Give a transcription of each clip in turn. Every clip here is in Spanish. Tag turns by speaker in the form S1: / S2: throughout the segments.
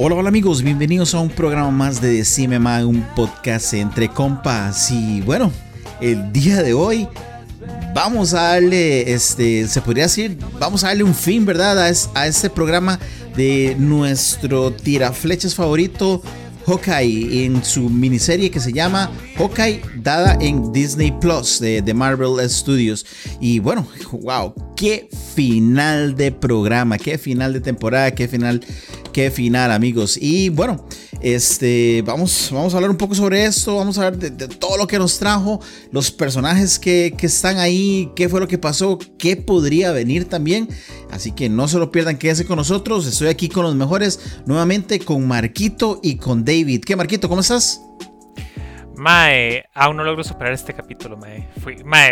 S1: Hola, hola amigos, bienvenidos a un programa más de Decime Mae, un podcast entre compas. Y bueno, el día de hoy vamos a darle, este, se podría decir, vamos a darle un fin, ¿verdad? A, a este programa de nuestro tiraflechas favorito, Hawkeye, en su miniserie que se llama Hawkeye, dada en Disney Plus de, Marvel Studios. Y bueno, wow, qué final de programa, qué final de temporada, qué final qué final, amigos. Y bueno, este, vamos, vamos a hablar un poco sobre esto. Vamos a hablar de, todo lo que nos trajo, los personajes que, que, están ahí, qué fue lo que pasó, qué podría venir también. Así que no se lo pierdan, quédense con nosotros. Estoy aquí con los mejores, nuevamente con Marquito y con David. ¿Qué, Marquito? ¿Cómo estás?
S2: Mae, aún no logro superar este capítulo, Mae. Fui, mae.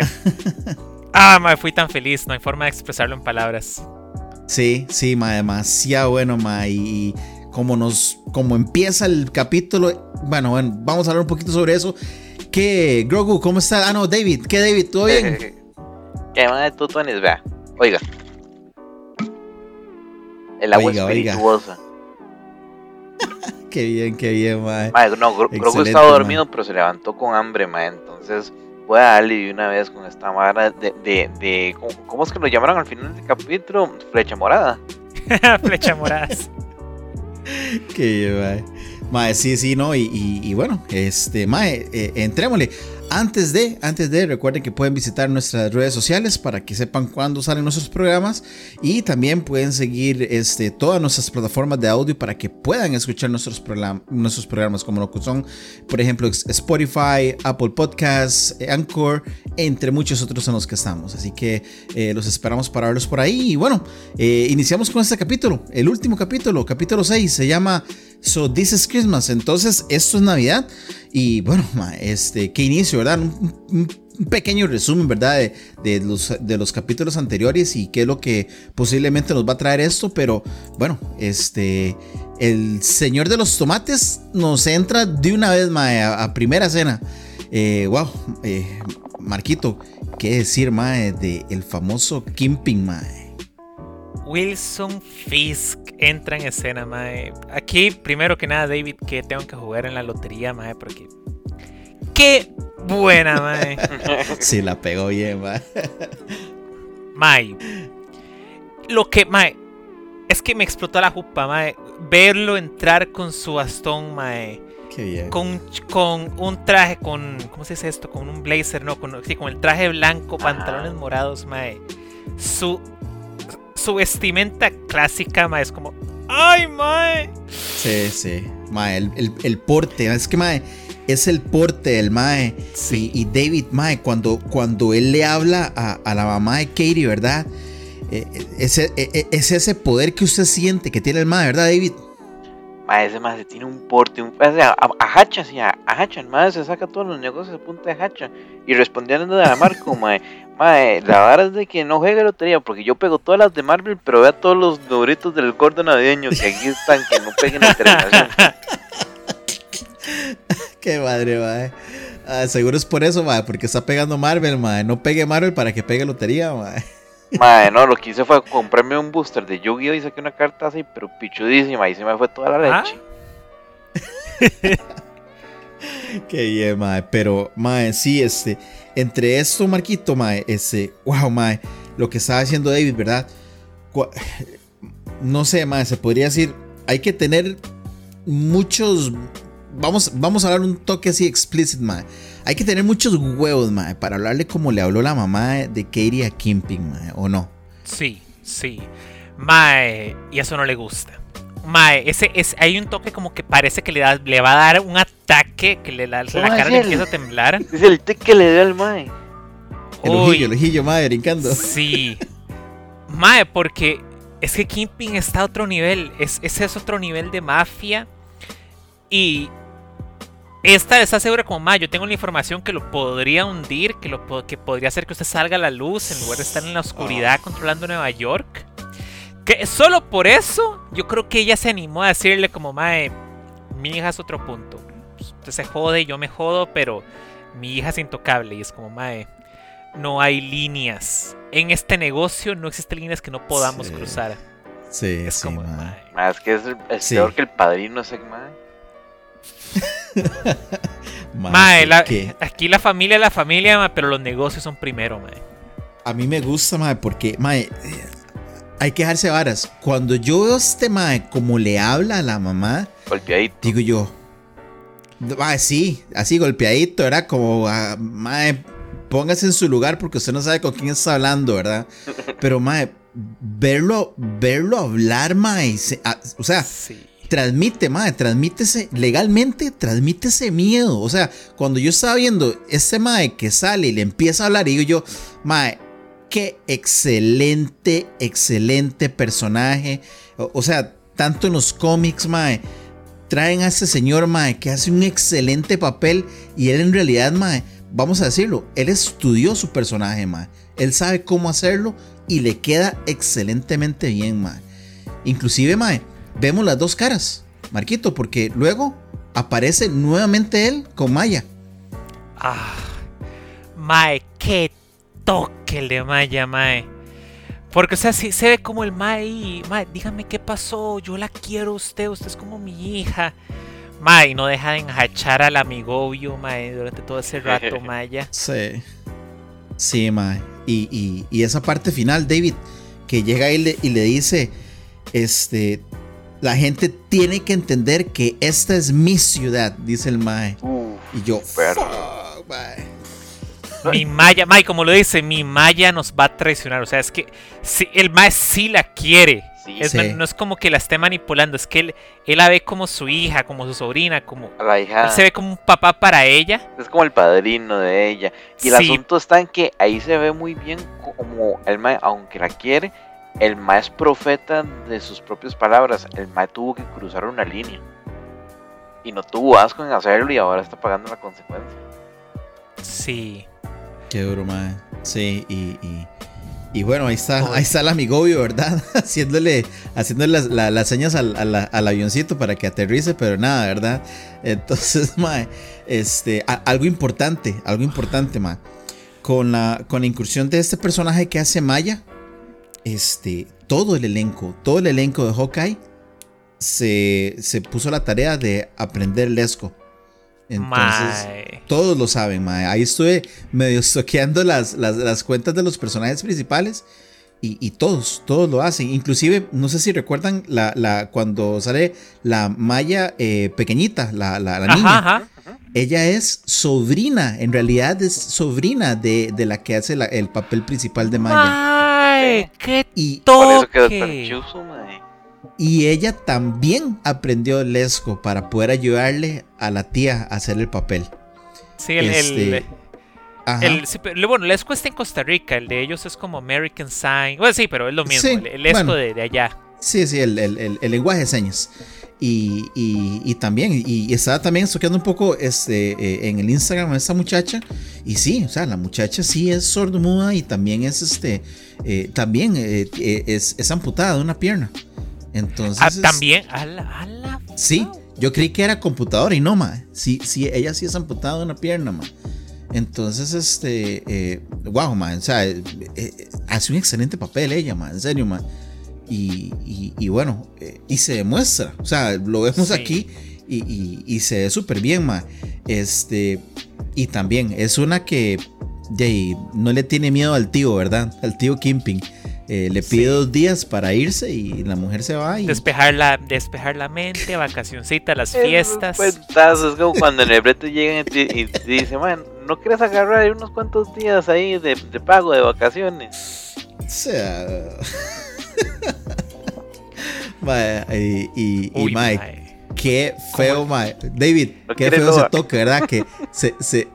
S2: ah, Mae, fui tan feliz, no hay forma de expresarlo en palabras.
S1: Sí, sí, ma, demasiado bueno, ma. Y como nos, como empieza el capítulo, bueno, bueno, vamos a hablar un poquito sobre eso. ¿Qué, Grogu, cómo está? Ah, no, David, ¿qué, David? ¿Todo bien?
S3: ¿Qué, de tutones? Vea, oiga. El agua oiga, espirituosa.
S1: qué bien, qué bien, ma.
S3: ma no, Grogu estaba dormido, pero se levantó con hambre, ma. Entonces voy a darle de una vez con esta vara de, de, de, ¿cómo es que lo llamaron al final del capítulo? Flecha morada.
S2: Flecha morada.
S1: Qué mae. sí, sí, no, y, y, bueno, este, mae, eh, entrémosle. Antes de, antes de, recuerden que pueden visitar nuestras redes sociales para que sepan cuándo salen nuestros programas y también pueden seguir este, todas nuestras plataformas de audio para que puedan escuchar nuestros, nuestros programas como lo que son, por ejemplo, Spotify, Apple Podcasts, Anchor, entre muchos otros en los que estamos. Así que eh, los esperamos para verlos por ahí. Y bueno, eh, iniciamos con este capítulo, el último capítulo, capítulo 6, se llama So This is Christmas. Entonces, esto es Navidad. Y bueno, este, qué inicio, ¿verdad? Un, pequeño resumen, ¿verdad? De, los, de los capítulos anteriores y qué es lo que posiblemente nos va a traer esto. Pero bueno, este, el señor de los tomates nos entra de una vez, mae, a, primera cena. Eh, wow, eh, Marquito, ¿qué decir, mae, de el famoso Kimping, mae?
S2: Wilson Fisk entra en escena, mae. Aquí, primero que nada, David, que tengo que jugar en la lotería, mae, porque. ¡Qué buena, mae!
S1: sí, la pegó bien, mae.
S2: Mae. Lo que, mae. Es que me explotó la jupa, mae. Verlo entrar con su bastón, mae.
S1: Qué bien.
S2: Con, con un traje, con. ¿Cómo se dice esto? Con un blazer, no, con, sí, con el traje blanco, pantalones morados, mae. Su su vestimenta clásica, mae, es como, ¡ay, mae!
S1: Sí, sí, mae, el, el, porte, es que, mae, es el porte del mae. Sí. Y, David, mae, cuando, cuando él le habla a, a la mamá de Katie, ¿verdad? Eh, eh, ese, eh, es ese poder que usted siente que tiene el mae, ¿verdad, David?
S3: Mae, ese mae tiene un porte, un, o sea, a, a, hacha, sí, a, hacha, el mae se saca todos los negocios a punta de hacha. Y respondiendo de la marca, mae, mae, la verdad es de que no juegue lotería, porque yo pego todas las de Marvel, pero vea todos los numeritos del gordo navideño que aquí están, que no peguen la terminación.
S1: Qué madre, mae. Ah, seguro es por eso, mae, porque está pegando Marvel, mae. No pegue Marvel para que pegue lotería, mae.
S3: Madre, no, lo que hice fue comprarme un booster de Yu-Gi-Oh! y saqué una carta así, pero pichudísima, y se me fue toda la ¿Ah?
S1: leche. Qué bien, mae. Pero, mae, sí, este. Entre esto, Marquito, mae, este. Wow, mae. Lo que estaba haciendo David, ¿verdad? No sé, mae, se podría decir. Hay que tener muchos. Vamos, vamos a hablar un toque así explícito, mae. Hay que tener muchos huevos, mae, para hablarle como le habló la mamá de Katie a Kimping, mae, ¿o no?
S2: Sí, sí. Mae, y eso no le gusta. Mae, ese, es, hay un toque como que parece que le, da, le va a dar un ataque, que le, la, la cara le empieza a temblar.
S3: Es el té que le dio al Mae.
S1: El ojillo, el ojillo, Mae, brincando.
S2: Sí. Mae, porque es que Kingpin está a otro nivel. Es, ese es otro nivel de mafia. Y esta está segura como más. Yo tengo la información que lo podría hundir, que, lo, que podría hacer que usted salga a la luz en lugar de estar en la oscuridad controlando Nueva York. Que solo por eso yo creo que ella se animó a decirle como, mae, mi hija es otro punto. Usted se jode, yo me jodo, pero mi hija es intocable. Y es como, mae, no hay líneas. En este negocio no existen líneas que no podamos cruzar.
S1: Sí,
S2: es como,
S3: mae. es que es, peor que el padrino ese, mae.
S2: mae, aquí la familia es la familia, pero los negocios son primero, mae.
S1: A mí me gusta, mae, porque, mae, hay que dejarse varas. Cuando yo veo a este mae como le habla a la mamá,
S3: golpeadito.
S1: Digo yo, mae, sí, así golpeadito, era como, ah, mae, póngase en su lugar porque usted no sabe con quién está hablando, ¿verdad? Pero, mae, verlo, verlo hablar, mae, o sea, transmite, mae, transmítese legalmente, transmítese miedo. O sea, cuando yo estaba viendo este mae que sale y le empieza a hablar, digo yo, mae, qué excelente, excelente personaje. O, sea, tanto en los cómics, mae, traen a este señor, mae, que hace un excelente papel y él en realidad, mae, vamos a decirlo, él estudió su personaje, mae. Él sabe cómo hacerlo y le queda excelentemente bien, mae. Inclusive, mae, vemos las dos caras, Marquito, porque luego aparece nuevamente él con Maya.
S2: Ah, mae, qué toque el de Maya, mae. Porque, o sea, si se ve como el mae y, mae, dígame qué pasó, yo la quiero a usted, usted es como mi hija. Mae, no deja de enjachar al amigobio, mae, durante todo ese rato, Maya.
S1: Sí. Sí, mae. Y, y, esa parte final, David, que llega y le, y le dice, este, la gente tiene que entender que esta es mi ciudad, dice el mae. y yo, fuck, mae
S2: mi Maya, May, como lo dice, mi Maya nos va a traicionar. O sea, es que si, el Mae sí la quiere. No es como que la esté manipulando, es que él, él la ve como su hija, como su sobrina, como...
S3: La hija.
S2: Él se ve como un papá para ella.
S3: Es como el padrino de ella. Y el asunto está en que ahí se ve muy bien como el Mae, aunque la quiere, el Mae es profeta de sus propias palabras. El Mae tuvo que cruzar una línea. Y no tuvo asco en hacerlo y ahora está pagando la consecuencia.
S2: Sí.
S1: Qué duro, mae. Sí, y, y, bueno, ahí está, ahí está el amigobio, ¿verdad? haciéndole, haciéndole las, señas al, avioncito para que aterrice, pero nada, ¿verdad? Entonces, mae, este, algo importante, algo importante, mae. Con la, con la incursión de este personaje que hace Maya, este, todo el elenco, todo el elenco de Hawkeye se, se puso la tarea de aprender lesco. Entonces, todos lo saben, mae. Ahí estuve medio estoqueando las, las, cuentas de los personajes principales y, todos, todos lo hacen. Inclusive, no sé si recuerdan la, la cuando sale la Maya eh, pequeñita, la, la, niña. Ella es sobrina, en realidad es sobrina de, la que hace el papel principal de Maya.
S2: ¡Ay, qué y, Por eso
S1: y ella también aprendió lesco para poder ayudarle a la tía a hacer el papel.
S2: Sí, el, este, bueno, Lesco está en Costa Rica, el de ellos es como American Sign. Bueno, sí, pero es lo mismo, el, Lesco de, allá.
S1: Sí, sí, el, lenguaje de señas. Y, y, también, y, estaba también un poco este, eh, en el Instagram a esta muchacha. Y sí, o sea, la muchacha sí es sordomuda y también es este, eh, también eh, es, es amputada de una pierna. Entonces.
S2: Ah, también. A la,
S1: Sí, yo creí que era computadora y no, ma. Sí, sí, ella sí es amputada de una pierna, ma. Entonces, este. Wow, ma. O sea, hace un excelente papel ella, ma. En serio, ma. Y, y, bueno, eh, y se demuestra. O sea, lo vemos aquí y, y, se ve súper bien, ma. Este. Y también es una que. De, no le tiene miedo al tío, ¿verdad? Al tío Kimping. Eh, le pide dos días para irse y la mujer se va. Y...
S2: Despejar, la, despejar la mente, vacacioncita, las fiestas.
S3: Es es como cuando en el brete llegan y, dicen, man, ¿no quieres agarrar unos cuantos días ahí de, pago de vacaciones?
S1: O sea... y, y, Mike, qué feo, Mike. David, qué feo se toque, ¿verdad? Que se, se...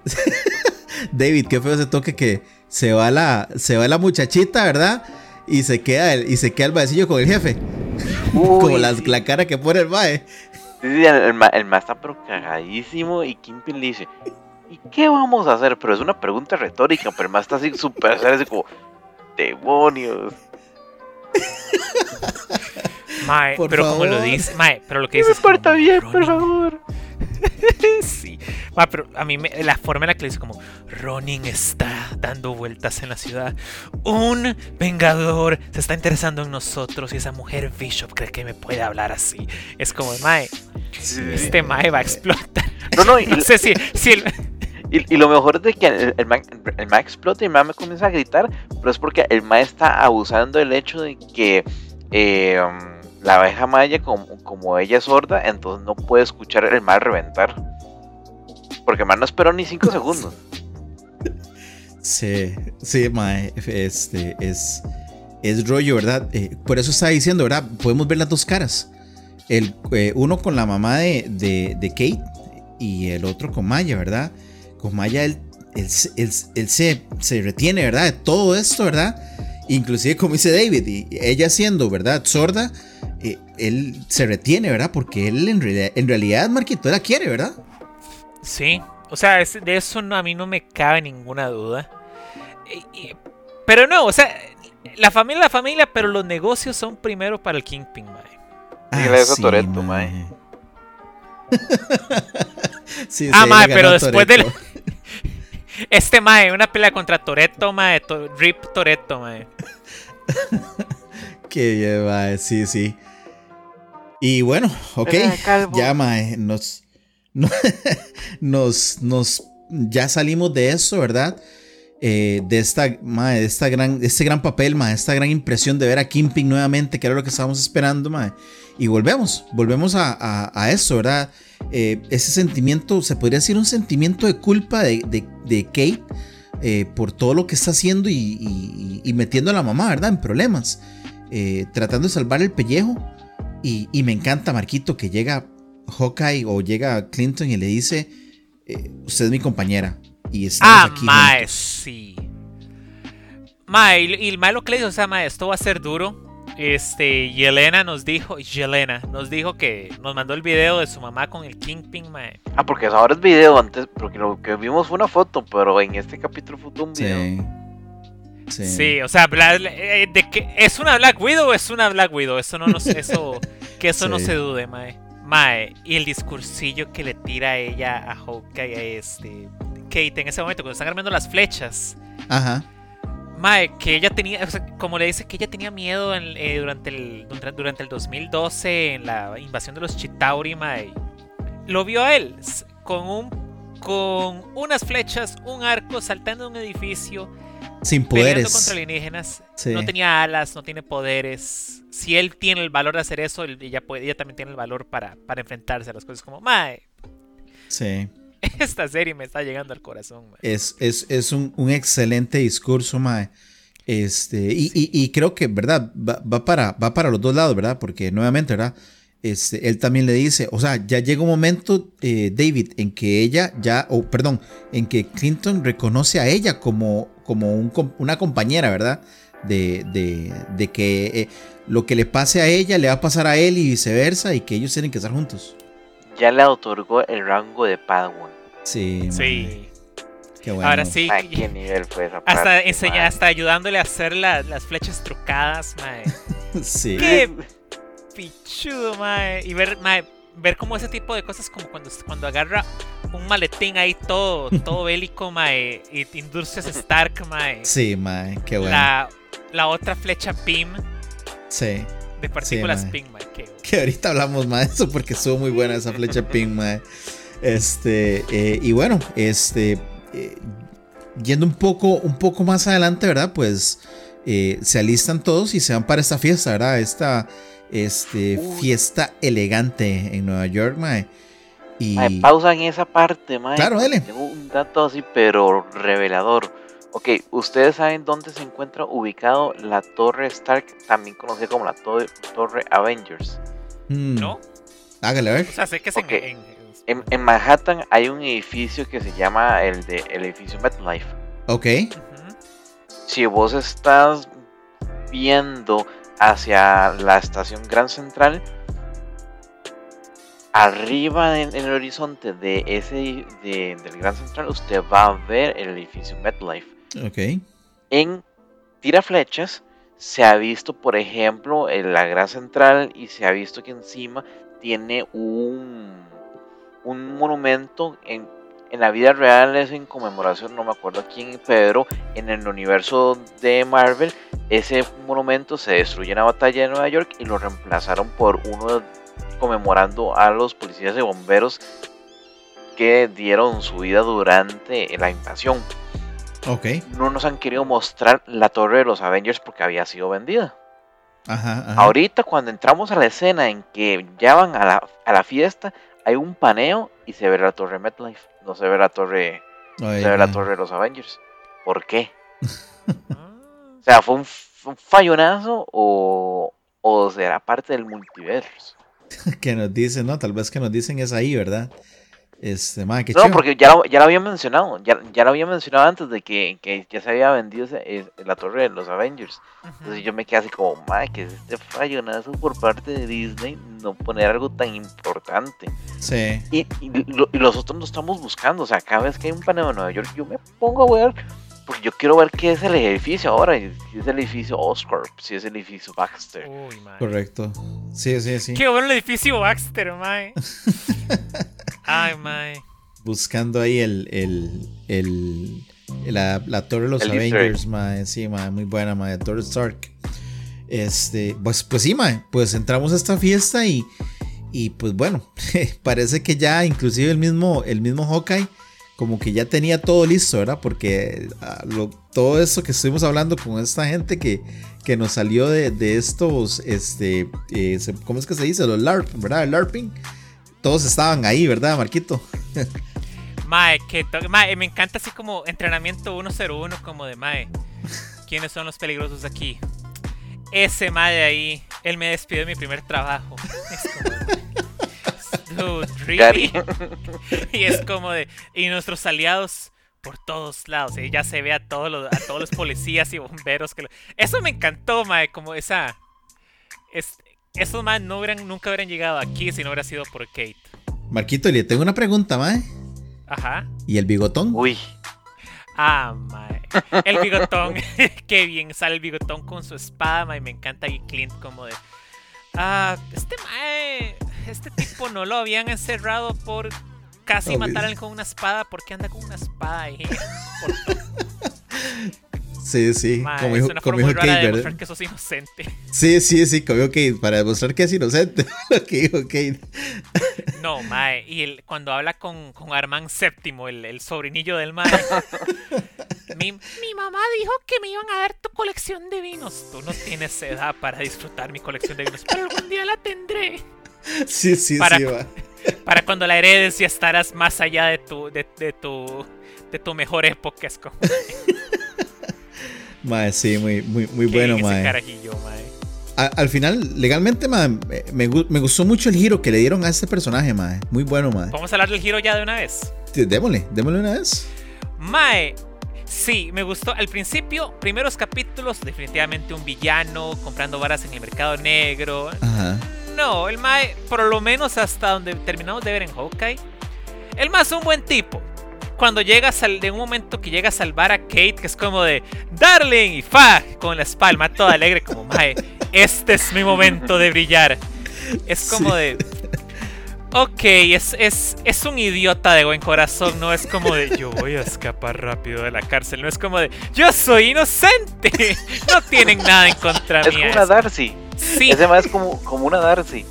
S1: David, qué feo se toque que se va la, se va la muchachita, ¿verdad? y se queda el, y se queda el maecillo con el jefe.
S3: Uy,
S1: Como la,
S3: sí.
S1: la cara que pone el mae.
S3: Sí, sí, el, el ma, el ma está pero cagadísimo y Kingpin le dice, ¿y qué vamos a hacer? Pero es una pregunta retórica, pero el ma está así súper serio, así como, demonios.
S2: Mae,
S1: Por
S2: pero como lo
S1: favor.
S2: dice, mae, pero lo que dice
S3: me porta bien, por
S2: Ronin.
S3: favor.
S2: sí. Mae, pero a mí me- la forma en la que le dice como Ronin está dando vueltas en la ciudad. Un vengador se está interesando en nosotros y esa mujer Bishop cree que me puede hablar así. Es como, mae, este mae va a explotar.
S3: No, no, y,
S2: No sé si, si el-
S3: y- y lo mejor es de que el, el, ma, el ma explota y el ma me comienza a gritar, pero es porque el ma está abusando del hecho de que eh, um, la abeja maya, como, como ella es sorda, entonces no puede escuchar el ma reventar. Porque el ma no esperó ni 5 segundos.
S1: Sí, sí, mae, este es es rollo, ¿verdad? Eh, por eso estaba diciendo, ¿verdad? Podemos ver las dos caras. El, eh, uno con la mamá de, de- de Kate y el otro con Maya, ¿verdad? Con Maya él, él se- él- él se, se retiene, ¿verdad? De todo esto, ¿verdad? Inclusive como dice David, y ella siendo, ¿verdad? Sorda, eh, él se retiene, ¿verdad? Porque él en realidad, en realidad Marquito, la quiere, ¿verdad?
S2: Sí, o sea, es- de eso no, a mí no me cabe ninguna duda. Y- y- pero no, o sea, la familia es la familia, pero los negocios son primero para el Kingpin, mae.
S3: Dígale eso a Toretto, mae.
S1: Sí,
S2: Ah, mae, pero después del-. Este mae, una pelea contra Toretto, mae, to- Rip Toretto, mae.
S1: Que bien, mae, sí, sí. Y bueno, ok. Ya, mae, nos, no- nos, nos, ya salimos de eso, ¿verdad? Eh, de esta, mae, de esta gran, este gran papel, mae, esta gran impresión de ver a Kimping nuevamente, que era lo que estábamos esperando, mae. Y volvemos, volvemos a, a, eso, ¿verdad? Eh, ese sentimiento, se podría decir un sentimiento de culpa de, de, de Kate eh, por todo lo que está haciendo y, y- y metiendo a la mamá, ¿verdad? En problemas. Tratando de salvar el pellejo. Y, y me encanta, Marquito, que llega Hawkeye o llega Clinton y le dice, usted es mi compañera. Y estamos
S2: Ah,
S1: aquí
S2: mae,
S1: juntos".
S2: sí. Mae, y, y el mae lo que le dijo, o sea, mae, esto va a ser duro. Este, y Elena nos dijo, Yelena nos dijo que nos mandó el video de su mamá con el Kingpin, mae.
S3: Ah, porque ahora es video antes, porque lo que vimos fue una foto, pero en este capítulo fue todo un video.
S1: Sí. Sí.
S2: Sí, o sea, Bla- eh, de que es una Black Widow, es una Black Widow, eso no nos, eso, que eso no se dude, mae. Mae, y el discursillo que le tira a ella a Hawkeye, a este, Kate en ese momento, cuando están armando las flechas.
S1: Ajá.
S2: Mae, que ella tenía, o sea, como le dice que ella tenía miedo en- eh, durante, el, durante, el 2012 en la invasión de los Chitauri, mae. Lo vio a él con un con unas flechas, un arco saltando de un edificio,
S1: Sin poderes.
S2: contra alienígenas.
S1: Sí.
S2: No tenía alas, no tiene poderes. Si él tiene el valor de hacer eso, ella, puede, ella también tiene el valor para, para enfrentarse a las cosas como, mae,
S1: Sí.
S2: esta serie me está llegando al corazón.
S1: Es, es, es un, un excelente discurso, Mae. Este, y, y- y creo que, ¿verdad? Va, va para, va para los dos lados, ¿verdad? Porque nuevamente, ¿verdad? Este, él también le dice, o sea, ya llega un momento, eh, David, en que ella ya, o perdón, en que Clinton reconoce a ella como, como un com- una compañera, ¿verdad? De, de, de que eh, lo que le pase a ella le va a pasar a él y viceversa, y que ellos tienen que estar juntos.
S3: Ya le otorgó el rango de Padawan.
S1: Sí, mae,
S2: Sí.
S1: Qué bueno.
S2: Ahora sí.
S3: ¿A qué nivel fue esa
S2: Hasta
S3: parte,
S2: enseña,
S3: mae?
S2: hasta ayudándole a hacer la- las flechas trucadas, mae.
S1: Sí.
S2: ¿Qué? Pichudo, mae. Y ver, mae, ver como ese tipo de cosas, como cuando, cuando agarra un maletín ahí todo, todo bélico, mae. Y Industrias Stark, mae.
S1: Sí, mae, qué bueno.
S2: La, la otra flecha PIM
S1: Sí.
S2: de partículas
S1: mae.
S2: PIM, mae. Qué-
S1: Que ahorita hablamos más de eso porque estuvo muy buena esa flecha ping, mae. Este, eh, y bueno, este, eh, yendo un poco, un poco más adelante, ¿verdad? Pues eh, se alistan todos y se van para esta fiesta, ¿verdad? Esta este,
S3: Uy.
S1: fiesta elegante en Nueva York, mae. Y
S3: Mae, pausa en esa parte, mae.
S1: Claro, dale.
S3: Tengo un dato así, pero revelador. Ok, ustedes saben dónde se encuentra ubicado la Torre Stark, también conocida como la to- Torre Avengers.
S1: mm,
S2: ¿No?
S1: Hágale a ver.
S2: O sea, sé que es en-
S3: Ok.
S2: en,
S3: En, en Manhattan hay un edificio que se llama el de el edificio MetLife.
S1: Ok.
S3: Si vos estás viendo hacia la estación Gran Central, arriba en, el horizonte de ese de, del Gran Central, usted va a ver el edificio MetLife.
S1: Ok.
S3: En tiraflechas se ha visto, por ejemplo, en la Gran Central y se ha visto que encima tiene un, un monumento en, en la vida real es en conmemoración, no me acuerdo quién, pero en el universo de Marvel, ese monumento se destruye en la batalla de Nueva York y lo reemplazaron por uno conmemorando a los policías y bomberos que dieron su vida durante la invasión.
S1: Ok.
S3: No nos han querido mostrar la torre de los Avengers porque había sido vendida.
S1: Ajá, ajá.
S3: Ahorita cuando entramos a la escena en que ya van a la, a la fiesta, hay un paneo y se ve la torre MetLife. No se ve la torre, no se ve la torre de los Avengers. ¿Por qué? o sea, ¿fue un, fue un fallonazo o, o será parte del multiverso?
S1: que nos dicen, ¿no? Tal vez que nos dicen es ahí, ¿verdad? Este, madre, qué
S3: No,
S1: chido.
S3: porque ya lo, ya lo había mencionado, ya, ya lo había mencionado antes de que, que ya se había vendido ese- es- la torre de los Avengers. Entonces yo me quedé así como, madre, que es este fallonazo por parte de Disney no poner algo tan importante.
S1: Sí.
S3: Y, y lo- y nosotros lo estamos buscando, o sea, cada vez que hay un paneo en Nueva York, yo me pongo a ver, porque yo quiero ver qué es el edificio ahora, si es el edificio Oscorp, si es el edificio Baxter.
S2: Uy.
S1: Correcto. Sí, sí, sí.
S2: Qué bueno el edificio Baxter, mae. Ay, mae.
S1: Buscando ahí el, el, el, la, la torre de los
S3: El
S1: Avengers, mae. Sí, mae, muy buena, mae. Torre Stark. Este, pues, pues sí, mae. Pues entramos a esta fiesta y, y pues bueno, parece que ya inclusive el mismo, el mismo Hawkeye como que ya tenía todo listo, ¿verdad? Porque ah, lo- todo eso que estuvimos hablando con esta gente que, que nos salió de, de estos, este, eh, ¿cómo es que se dice? Los LARP, ¿verdad? El LARPing. Todos estaban ahí, ¿verdad, Marquito?
S2: Mae, que mae, me encanta así como entrenamiento 101, como de Mae. ¿Quiénes son los peligrosos aquí? Ese Mae de ahí, él me despidió de mi primer trabajo. Es como, dude, really? Y es como de, y nuestros aliados por todos lados, y ya se ve a todos los, a todos los policías y bomberos que lo- Eso me encantó, Mae, como esa... Es, esos Mae no hubieran, nunca hubieran llegado aquí si no hubiera sido por Kate.
S1: Marquito, le tengo una pregunta, mae.
S2: Ajá.
S1: ¿Y el bigotón?
S3: Uy,
S2: Ah, mae. El bigotón. Qué bien sale el bigotón con su espada, mae. Me encanta ahí Clint como de... Ah, este mae... Este tipo no lo habían encerrado por casi
S1: Oh,
S2: matar a alguien con una espada. ¿Por qué anda con una espada ahí?
S1: Sí, sí.
S2: mae,
S1: como dijo, como Kate,
S2: demostrar que sos inocente.
S1: Sí, sí, sí, como dijo Kate, para demostrar que es inocente. Lo que dijo Kate.
S2: No, mae. Y el, cuando habla con, con Armand VII, el, el sobrinillo del mae. mi, mi mamá dijo que me iban a dar tu colección de vinos. Tú no tienes edad para disfrutar mi colección de vinos, pero algún día la tendré.
S1: Sí, sí,
S2: Para-
S1: sí, va.
S2: Para cuando la heredes ya estarás más allá de tu, de, de tu, de tu mejor época. Es como,
S1: Mae, sí, muy, muy, muy
S2: ¿qué
S1: bueno, mae.
S2: carajillo, mae?
S1: A- al final, legalmente, mae, me, me gu- me gustó mucho el giro que le dieron a este personaje, mae. Muy bueno, mae.
S2: Vamos a hablar del giro ya de una vez.
S1: Démosle, démosle una vez.
S2: Mae, sí, me gustó. Al principio, primeros capítulos, definitivamente un villano comprando varas en el mercado negro.
S1: Ajá.
S2: No, el Mae, por lo menos hasta donde terminamos de ver en Hawkeye, el Mae es un buen tipo. Cuando llega de un momento que llega a salvar a Kate, que es como de Darling y fa con la espalda, todo alegre, como Mae, este es mi momento de brillar. Es como
S1: Sí.
S2: de. Ok, es, es, es un idiota de buen corazón, no es como de yo voy a escapar rápido de la cárcel, no es como de yo soy inocente, no tienen nada en contra
S3: es
S2: mía.
S3: como una
S2: es-
S3: Darcy.
S2: sí,
S3: Ese más es como, como una Darcy.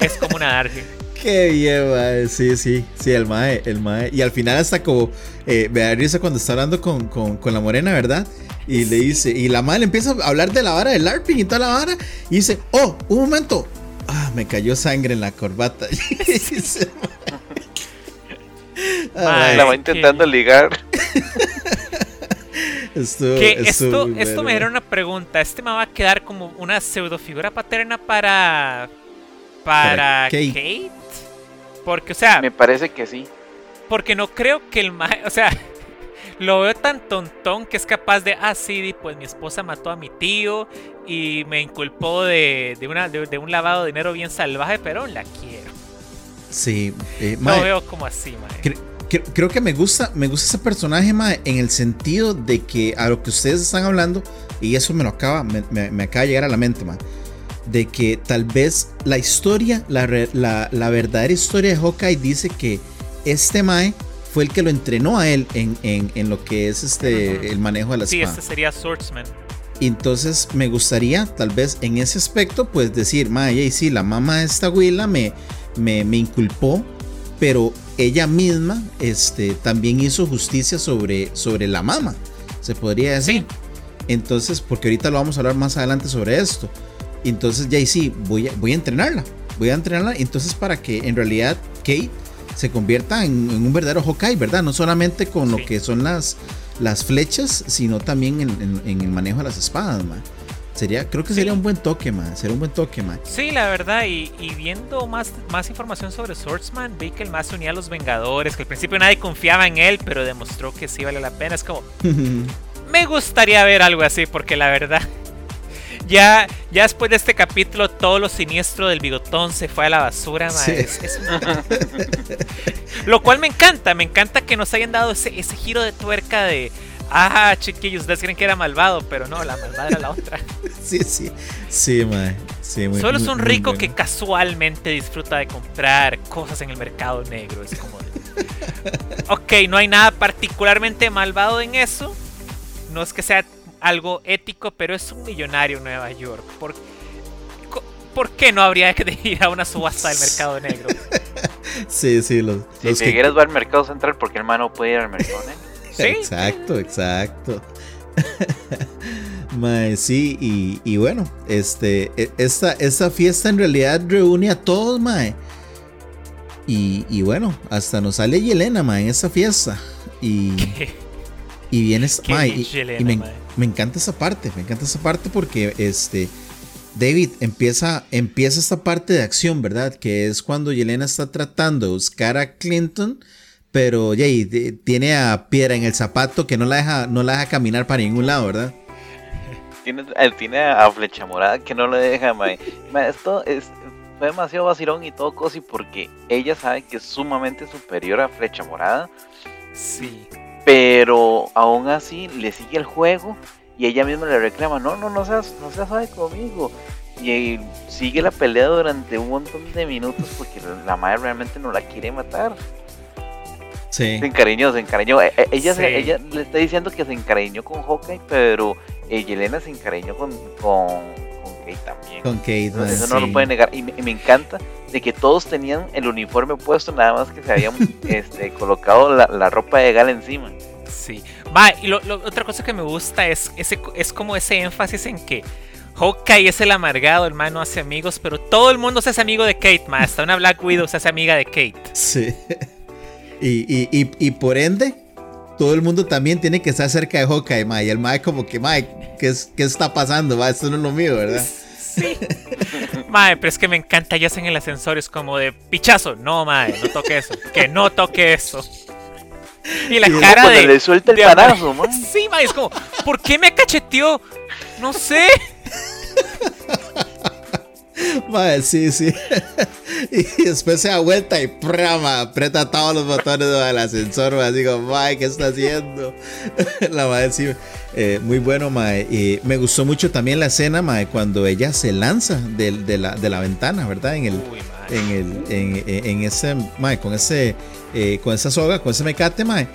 S2: es como una Darcy.
S1: Qué bien, mae. Sí, sí, sí, el mae, el mae. Y al final hasta como, eh, me da risa cuando está hablando con, con, con la morena, ¿verdad? Y le dice, y la mae le empieza a hablar de la vara del LARPing y toda la vara. Y dice, oh, un momento. Ah, me cayó sangre en la corbata. Y dice, mae.
S3: La va
S2: que-
S3: intentando ligar.
S1: estuvo-
S2: Que
S1: estuvo
S2: esto, esto me
S1: mae.
S2: era una pregunta. Este me va a quedar como una pseudo figura paterna para. Para
S1: Para
S2: Kate.
S1: Kate.
S2: Porque, o sea,
S3: Me parece que sí.
S2: porque no creo que el mae. O sea, lo veo tan tontón que es capaz de, ah, sí, pues mi esposa mató a mi tío y me inculpó de, de una, de, un lavado de dinero bien salvaje, pero la quiero.
S1: Sí,
S2: eh, lo veo como así, mae.
S1: creo que me gusta, me gusta ese personaje, mae, en el sentido de que a lo que ustedes están hablando, y eso me lo acaba, me, me, acaba de llegar a la mente, mae, de que tal vez la historia, la, la, la verdadera historia de Hawkeye dice que este mae fue el que lo entrenó a él en, en, en lo que es este el manejo de la espada.
S2: Sí, este sería Swordsman.
S1: Entonces me gustaría, tal vez en ese aspecto, pues decir, Maya, y sí, la mamá de esta huila me, me, me, inculpó, pero ella misma este, también hizo justicia sobre, sobre la mamá, se podría decir. Entonces, porque ahorita lo vamos a hablar más adelante sobre esto. Entonces, ya y sí, voy a, voy a entrenarla, voy a entrenarla. Entonces, para que en realidad Kate se convierta en, un verdadero Hawkeye, ¿verdad? No solamente con lo que son las, las flechas, sino también en, el manejo de las espadas, man. Sería, creo que sería un buen toque, man. Sería un buen toque, man.
S2: Sí, la verdad. Y, viendo más, más información sobre Swordsman, vi que el más se unía a los Vengadores, que al principio nadie confiaba en él, pero demostró que sí vale la pena. Es como. me gustaría ver algo así, porque la verdad ya, ya después de este capítulo, todo lo siniestro del bigotón se fue a la basura, lo cual me encanta, me encanta que nos hayan dado ese, ese giro de tuerca de. Ah, chiquillos, ustedes creen que era malvado, pero no, la malvada era la otra.
S1: Sí, sí, sí, mae.
S2: Solo es un rico que casualmente disfruta de comprar cosas en el mercado negro. Es como. ok, no hay nada particularmente malvado en eso. No es que sea algo ético, pero es un millonario en Nueva York. ¿Por, ¿por qué no habría que ir a una subasta del mercado negro?
S1: sí, sí, los,
S3: si Figueres va al mercado central, porque el hermano puede ir al mercado negro?
S1: ¿Sí? Exacto, exacto. Mae, sí, y, y, bueno, este, e, esta, esta fiesta en realidad reúne a todos, Mae. Y, y bueno, hasta nos sale Yelena, Mae, en esa fiesta. Y, y viene, mae, y, me, me encanta esa parte, me encanta esa parte porque este David empieza, empieza esta parte de acción, ¿verdad? Que es cuando Yelena está tratando de buscar a Clinton, pero Jay tiene a piedra en el zapato que no la deja, no la deja caminar para ningún lado, ¿verdad?
S3: Tiene, tiene a flecha morada que no le deja, mae. esto es, fue demasiado vacilón y todo cosi porque ella sabe que es sumamente superior a flecha morada.
S2: Sí.
S3: Pero aún así le sigue el juego y ella misma le reclama, no, no, no seas, no seas suave conmigo. Y sigue la pelea durante un montón de minutos porque la madre realmente no la quiere matar.
S1: Sí.
S3: Se encariñó, se encariñó. E, e, ella, ella le está diciendo que se encariñó con Hawkeye, pero eh, Yelena se encariñó con, con, Kate también.
S1: Con Kate,
S3: Eso no lo puede negar. Y me, encanta de que todos tenían el uniforme puesto, nada más que se habían este, colocado la, la ropa de gala encima.
S2: Sí. Va, y lo, otra cosa que me gusta es, ese, es como ese énfasis en que Hawkeye es el amargado, el man no hace amigos, pero todo el mundo se hace amigo de Kate, ma. Hasta una Black Widow se hace amiga de Kate.
S1: Sí. Y, y, y, por ende, todo el mundo también tiene que estar cerca de Hawkeye, ma. Y el ma como que, ma, ¿qué, ¿qué está pasando? Ma? Esto no es lo mío, ¿verdad?
S2: Sí. Mae, pero es que me encanta, ya en el ascensor, es como de pichazo. No, mae, no toque eso. Que no toque eso. Y la cara de.
S3: le suelta el parazo, man.
S2: Sí, ma, es como, ¿por qué me cacheteó? No sé.
S1: Madre, sí, sí. Y después se da vuelta y prama, aprieta todos los botones del ascensor, así digo, madre, ¿qué está haciendo? La madre sí, eh, muy bueno, madre. Y me gustó mucho también la escena, madre, cuando ella se lanza de, de, la, de la ventana, ¿verdad? En el, en el, en, en ese, madre, con ese eh, con esa soga, con ese mecate, mae.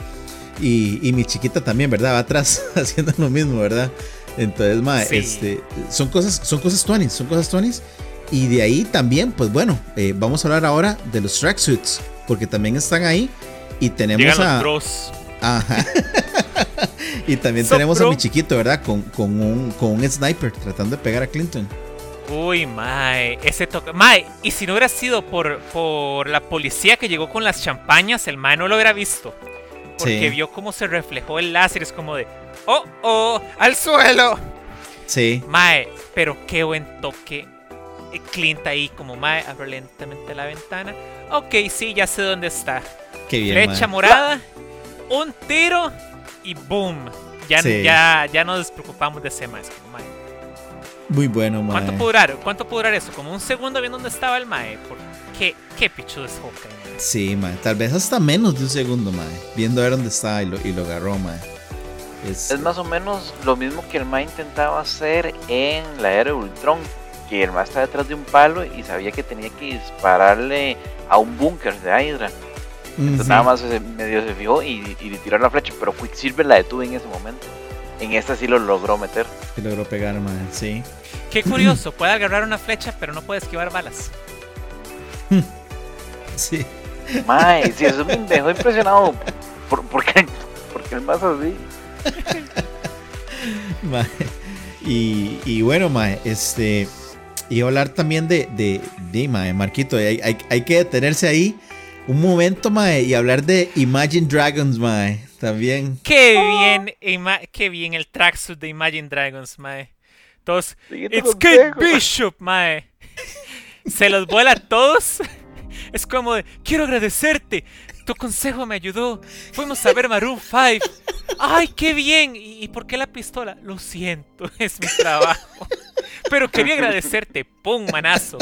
S1: Y, y, mi chiquita también, ¿verdad? Va atrás haciendo lo mismo, ¿verdad? Entonces, mae, este, son cosas, son cosas tuanis, son cosas tuanis. Y de ahí también, pues bueno, eh, vamos a hablar ahora de los tracksuits, porque también están ahí. Y tenemos a. Ajá. y también tenemos a mi chiquito, ¿verdad? Con, con, un, con un sniper tratando de pegar a Clinton.
S2: Uy, Mae, ese toque. Mae, y si no hubiera sido por, por la policía que llegó con las champañas, el Mae no lo hubiera visto. Porque vio cómo se reflejó el láser. Es como de, oh, oh, al suelo.
S1: Sí.
S2: Mae, pero qué buen toque. Eh, Clint ahí, como Mae, abre lentamente la ventana. Ok, sí, ya sé dónde está.
S1: Qué bien.
S2: Flecha morada, un tiro y boom. Ya,
S1: Sí.
S2: ya, ya nos despreocupamos de ese mae. Es como, mae,
S1: Muy bueno, mae.
S2: ¿Cuánto pudo durar? ¿Cuánto pudo durar eso? Como un segundo viendo dónde estaba el mae. ¿Por qué, qué pichudo es Hawkeye, mae?
S1: Sí, mae. Tal vez hasta menos de un segundo, mae. Viendo a ver dónde está y lo, y lo agarró, mae. Es,
S3: Es más o menos lo mismo que el Ma intentaba hacer en la era de Ultron. Que el Ma estaba detrás de un palo y sabía que tenía que dispararle a un búnker de Hydra. Entonces nada más se- medio se fijó y, y le tiró la flecha. Pero Quicksilver la detuvo en ese momento. En esta sí lo logró meter.
S1: Sí logró pegar, mae. Sí.
S2: Qué curioso, puede agarrar una flecha, pero no puede esquivar balas.
S1: Sí.
S3: Mae, sí, eso me dejó impresionado. Por, porque, porque el más así.
S1: Mae. Y, y bueno, mae, este. Y hablar también de, de, de mae, Marquito. Hay, hay, hay que detenerse ahí un momento, mae, y hablar de Imagine Dragons, mae. También.
S2: Qué bien, ima- qué bien el tracksuit de Imagine Dragons, mae. Todos,
S3: Siguiente
S2: it's. Kate Bishop, mae. Se los vuela a todos. Es como de, quiero agradecerte. Tu consejo me ayudó. Fuimos a ver Maroon 5. Ay, qué bien. ¿Y, y por qué la pistola? Lo siento, es mi trabajo. Pero quería agradecerte. ¡Pum, manazo!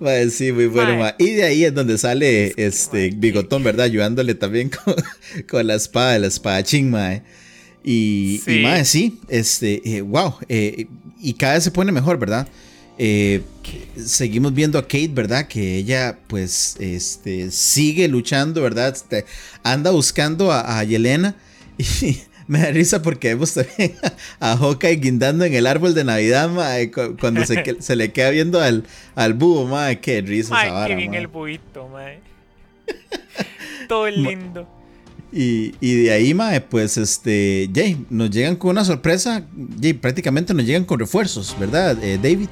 S1: Mae, sí, muy bueno,
S2: mae.
S1: Y de ahí es donde sale este Bigotón, ¿verdad? Ayudándole también con, con la espada, la espadachín, mae. Y,
S2: Sí.
S1: y mae, sí, este, eh, wow. eh, y cada vez se pone mejor, ¿verdad? Eh, seguimos viendo a Kate, ¿verdad? Que ella, pues, este, sigue luchando, ¿verdad? Este, anda buscando a, a Yelena. Y me da risa porque vemos también a Hawkeye guindando en el árbol de Navidad, mae, cuando se, le queda viendo al, al búho, mae. Qué risa
S2: Mae,
S1: esa
S2: qué bien
S1: mae.
S2: el buito, mae. Todo lindo.
S1: Y, y de ahí, mae, pues este, Jay, nos llegan con una sorpresa. Jay, prácticamente nos llegan con refuerzos, ¿verdad, eh, David?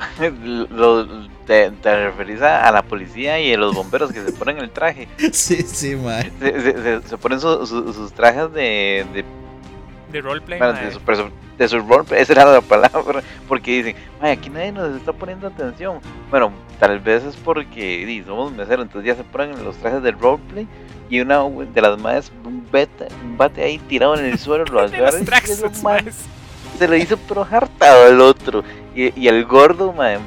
S3: Lo- te, te referís a, a la policía y a los bomberos que se ponen el traje.
S1: sí, sí, mae.
S3: Se, se- se- se ponen su- su- sus trajes de, de,
S2: De roleplay,
S3: bueno, de, su, de su roleplay, esa era la palabra. Porque dicen, "Mae, aquí nadie nos está poniendo atención. Bueno, tal vez es porque di, somos meseros, entonces ya se ponen los trajes del roleplay. Y una de las madres, un, beta- un bate ahí tirado en el suelo, lo agarra y se lo, man- hizo pero hartado al otro. Y, y el gordo, mae,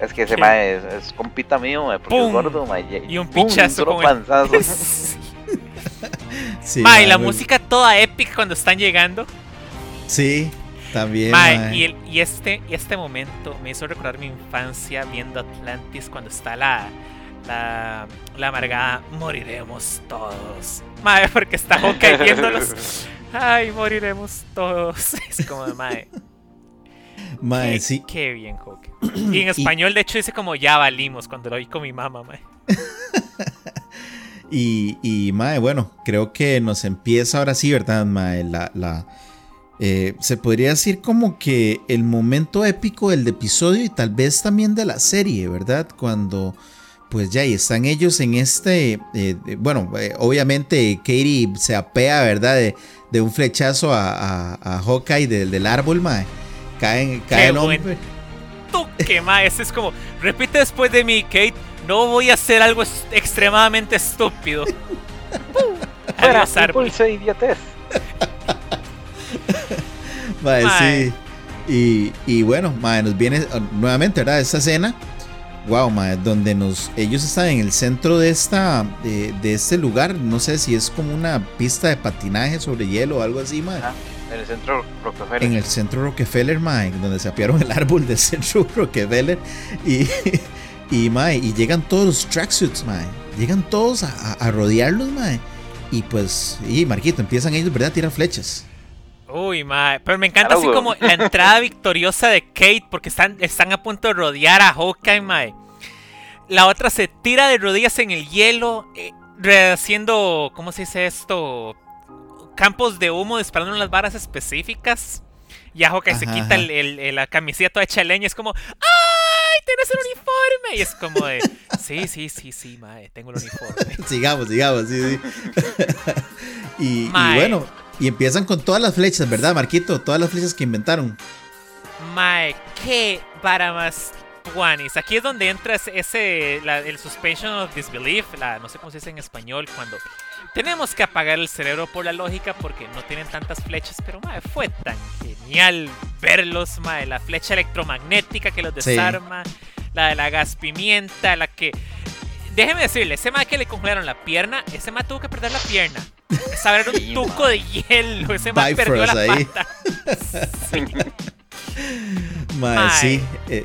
S3: es que ese mae es, es compita mío, mae, porque el
S2: ¡Pum!
S3: gordo, mae, ya-
S2: Y un
S3: ¡pum!
S2: con el-
S3: panzazo.
S2: Sí. Mae,
S1: mae,
S2: la
S1: muy-
S2: música toda épica cuando están llegando.
S1: Sí, también,
S2: Mae,
S1: mae.
S2: y, el- y este, y este momento me hizo recordar mi infancia viendo Atlantis cuando está la, la, la amargada moriremos todos. Mae, porque está Hawkeye viéndolos. Ay, moriremos todos. Es como de mae.
S1: Mae,
S2: qué,
S1: sí.
S2: qué bien, Hawkeye. Y en español, de hecho, dice como ya valimos cuando lo vi con mi mamá, mae.
S1: Y, y mae, bueno, creo que nos empieza ahora sí, ¿verdad, mae? La, la, eh, se podría decir como que el momento épico del episodio y tal vez también de la serie, ¿verdad? Cuando, pues ya, y están ellos en este, eh, bueno, eh, obviamente Katie se apea, ¿verdad? De, de un flechazo a, a, a Hawkeye del, del árbol, mae. Caen, cae el
S2: buen
S1: hombre.
S2: Tú que mae, ese es como, repite después de mí, Kate, no voy a hacer algo extremadamente estúpido.
S3: Fuera, impulso de idiotez.
S1: Mae,
S2: Mae.
S1: sí. Y, y bueno, mae, nos viene uh, nuevamente, ¿verdad? Esta escena. Wow, mae, donde nos, ellos están en el centro de esta, de, de este lugar. No sé si es como una pista de patinaje sobre hielo o algo así, mae.
S3: Ajá, en el centro Rockefeller.
S1: En el centro Rockefeller, mae, donde se apiaron el árbol del centro Rockefeller. Y, y, mae, y llegan todos los tracksuits, mae. Llegan todos a, a- a rodearlos, mae. Y pues, y Marquito, empiezan ellos, ¿verdad? A tirar flechas.
S2: Uy, mae. Pero me encanta así como la entrada victoriosa de Kate porque están, están a punto de rodear a Hawkeye, mae. La otra se tira de rodillas en el hielo, eh, haciendo, ¿cómo se dice esto? Campos de humo disparando en las varas específicas. Y a Hawkeye se quita el- el- el- la camiseta toda hecha leña. Es como, ¡ay! ¡Tienes el uniforme! Y es como de, sí, sí, sí, sí, mae, tengo el uniforme.
S1: sigamos, sigamos, sí, sí. y, y bueno, y empiezan con todas las flechas, ¿verdad, Marquito? Todas las flechas que inventaron.
S2: Mae, qué vara más Tuanis. Aquí es donde entra ese, la- el suspension of disbelief, la, no sé cómo se dice en español, cuando tenemos que apagar el cerebro por la lógica porque no tienen tantas flechas, pero mae, fue tan genial verlos, mae, la flecha electromagnética que los
S1: Sí.
S2: desarma, la de la gas pimienta, la que... Déjeme decirle, ese mae que le congelaron la pierna, ese mae tuvo que perder la pierna. Esa era un
S3: Sí,
S2: tuco de hielo, ese mae perdió la
S1: ahí.
S2: pata.
S1: Sí. eh,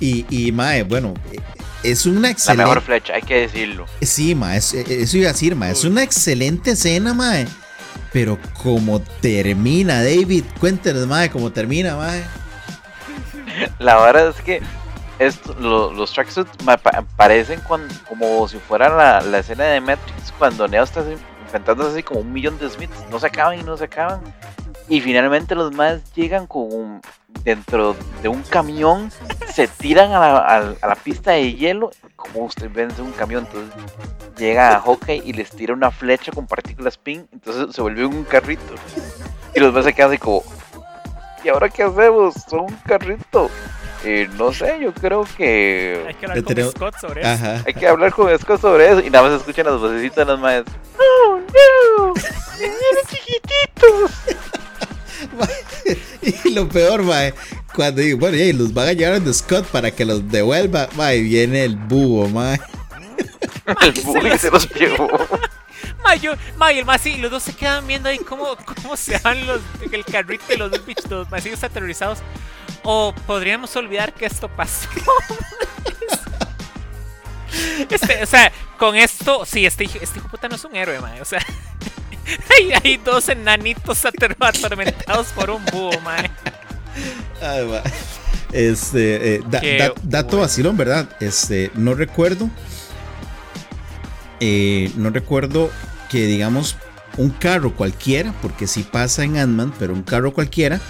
S1: y, y mae, bueno, eh, es una
S3: La
S1: excelente.
S3: mejor flecha, hay que decirlo.
S1: Sí, ma, es- eh, eso iba a decir, ma, es una excelente escena, ma. Pero como termina, David, cuéntanos, ma, cómo termina, ma.
S3: La verdad es que esto, lo- los tracksuits parecen cuan- como si fuera la, la escena de Matrix cuando Neo está enfrentándose así como un millón de Smiths. No se acaban y no se acaban. Y finalmente los más llegan con un- dentro de un camión, se tiran a la, a- a la pista de hielo. Como usted vence un camión, entonces llega a Hawkeye y les tira una flecha con partículas pink. Entonces se vuelve un carrito. Y los más se quedan así como, ¿y ahora qué hacemos? Son un carrito. Eh, no sé, yo creo
S2: Hay
S3: que
S2: que hablar con
S1: Tenemos-
S2: Scott sobre eso.
S1: Ajá.
S3: hay que hablar con Esco sobre eso. Y nada más escuchan las vocecitas de las madres. ¡Oh, no! ¡Vienen chiquititos!
S1: Y lo peor, ma, cuando digo, bueno, y los van a llevar de Scott para que los devuelva, ma, y viene el búho, ma.
S3: El bully se los llevó.
S2: Ma, yo, ma, y el más los dos se quedan viendo ahí cómo, cómo se van los, el carrito y los dos bichos, los masillos aterrorizados. O podríamos olvidar que esto pasó. Este, o sea, con esto, sí, este, hijo- este hijo de puta no es un héroe, ma. O sea, hay, hay dos enanitos atormentados por un búho, ma.
S1: Ay, ma. Este, eh, da-
S2: Qué
S1: da- dato
S2: bueno.
S1: vacilón, ¿verdad? Este, no recuerdo. eh, no recuerdo que, digamos, un carro cualquiera, porque sí pasa en Ant-Man, pero un carro cualquiera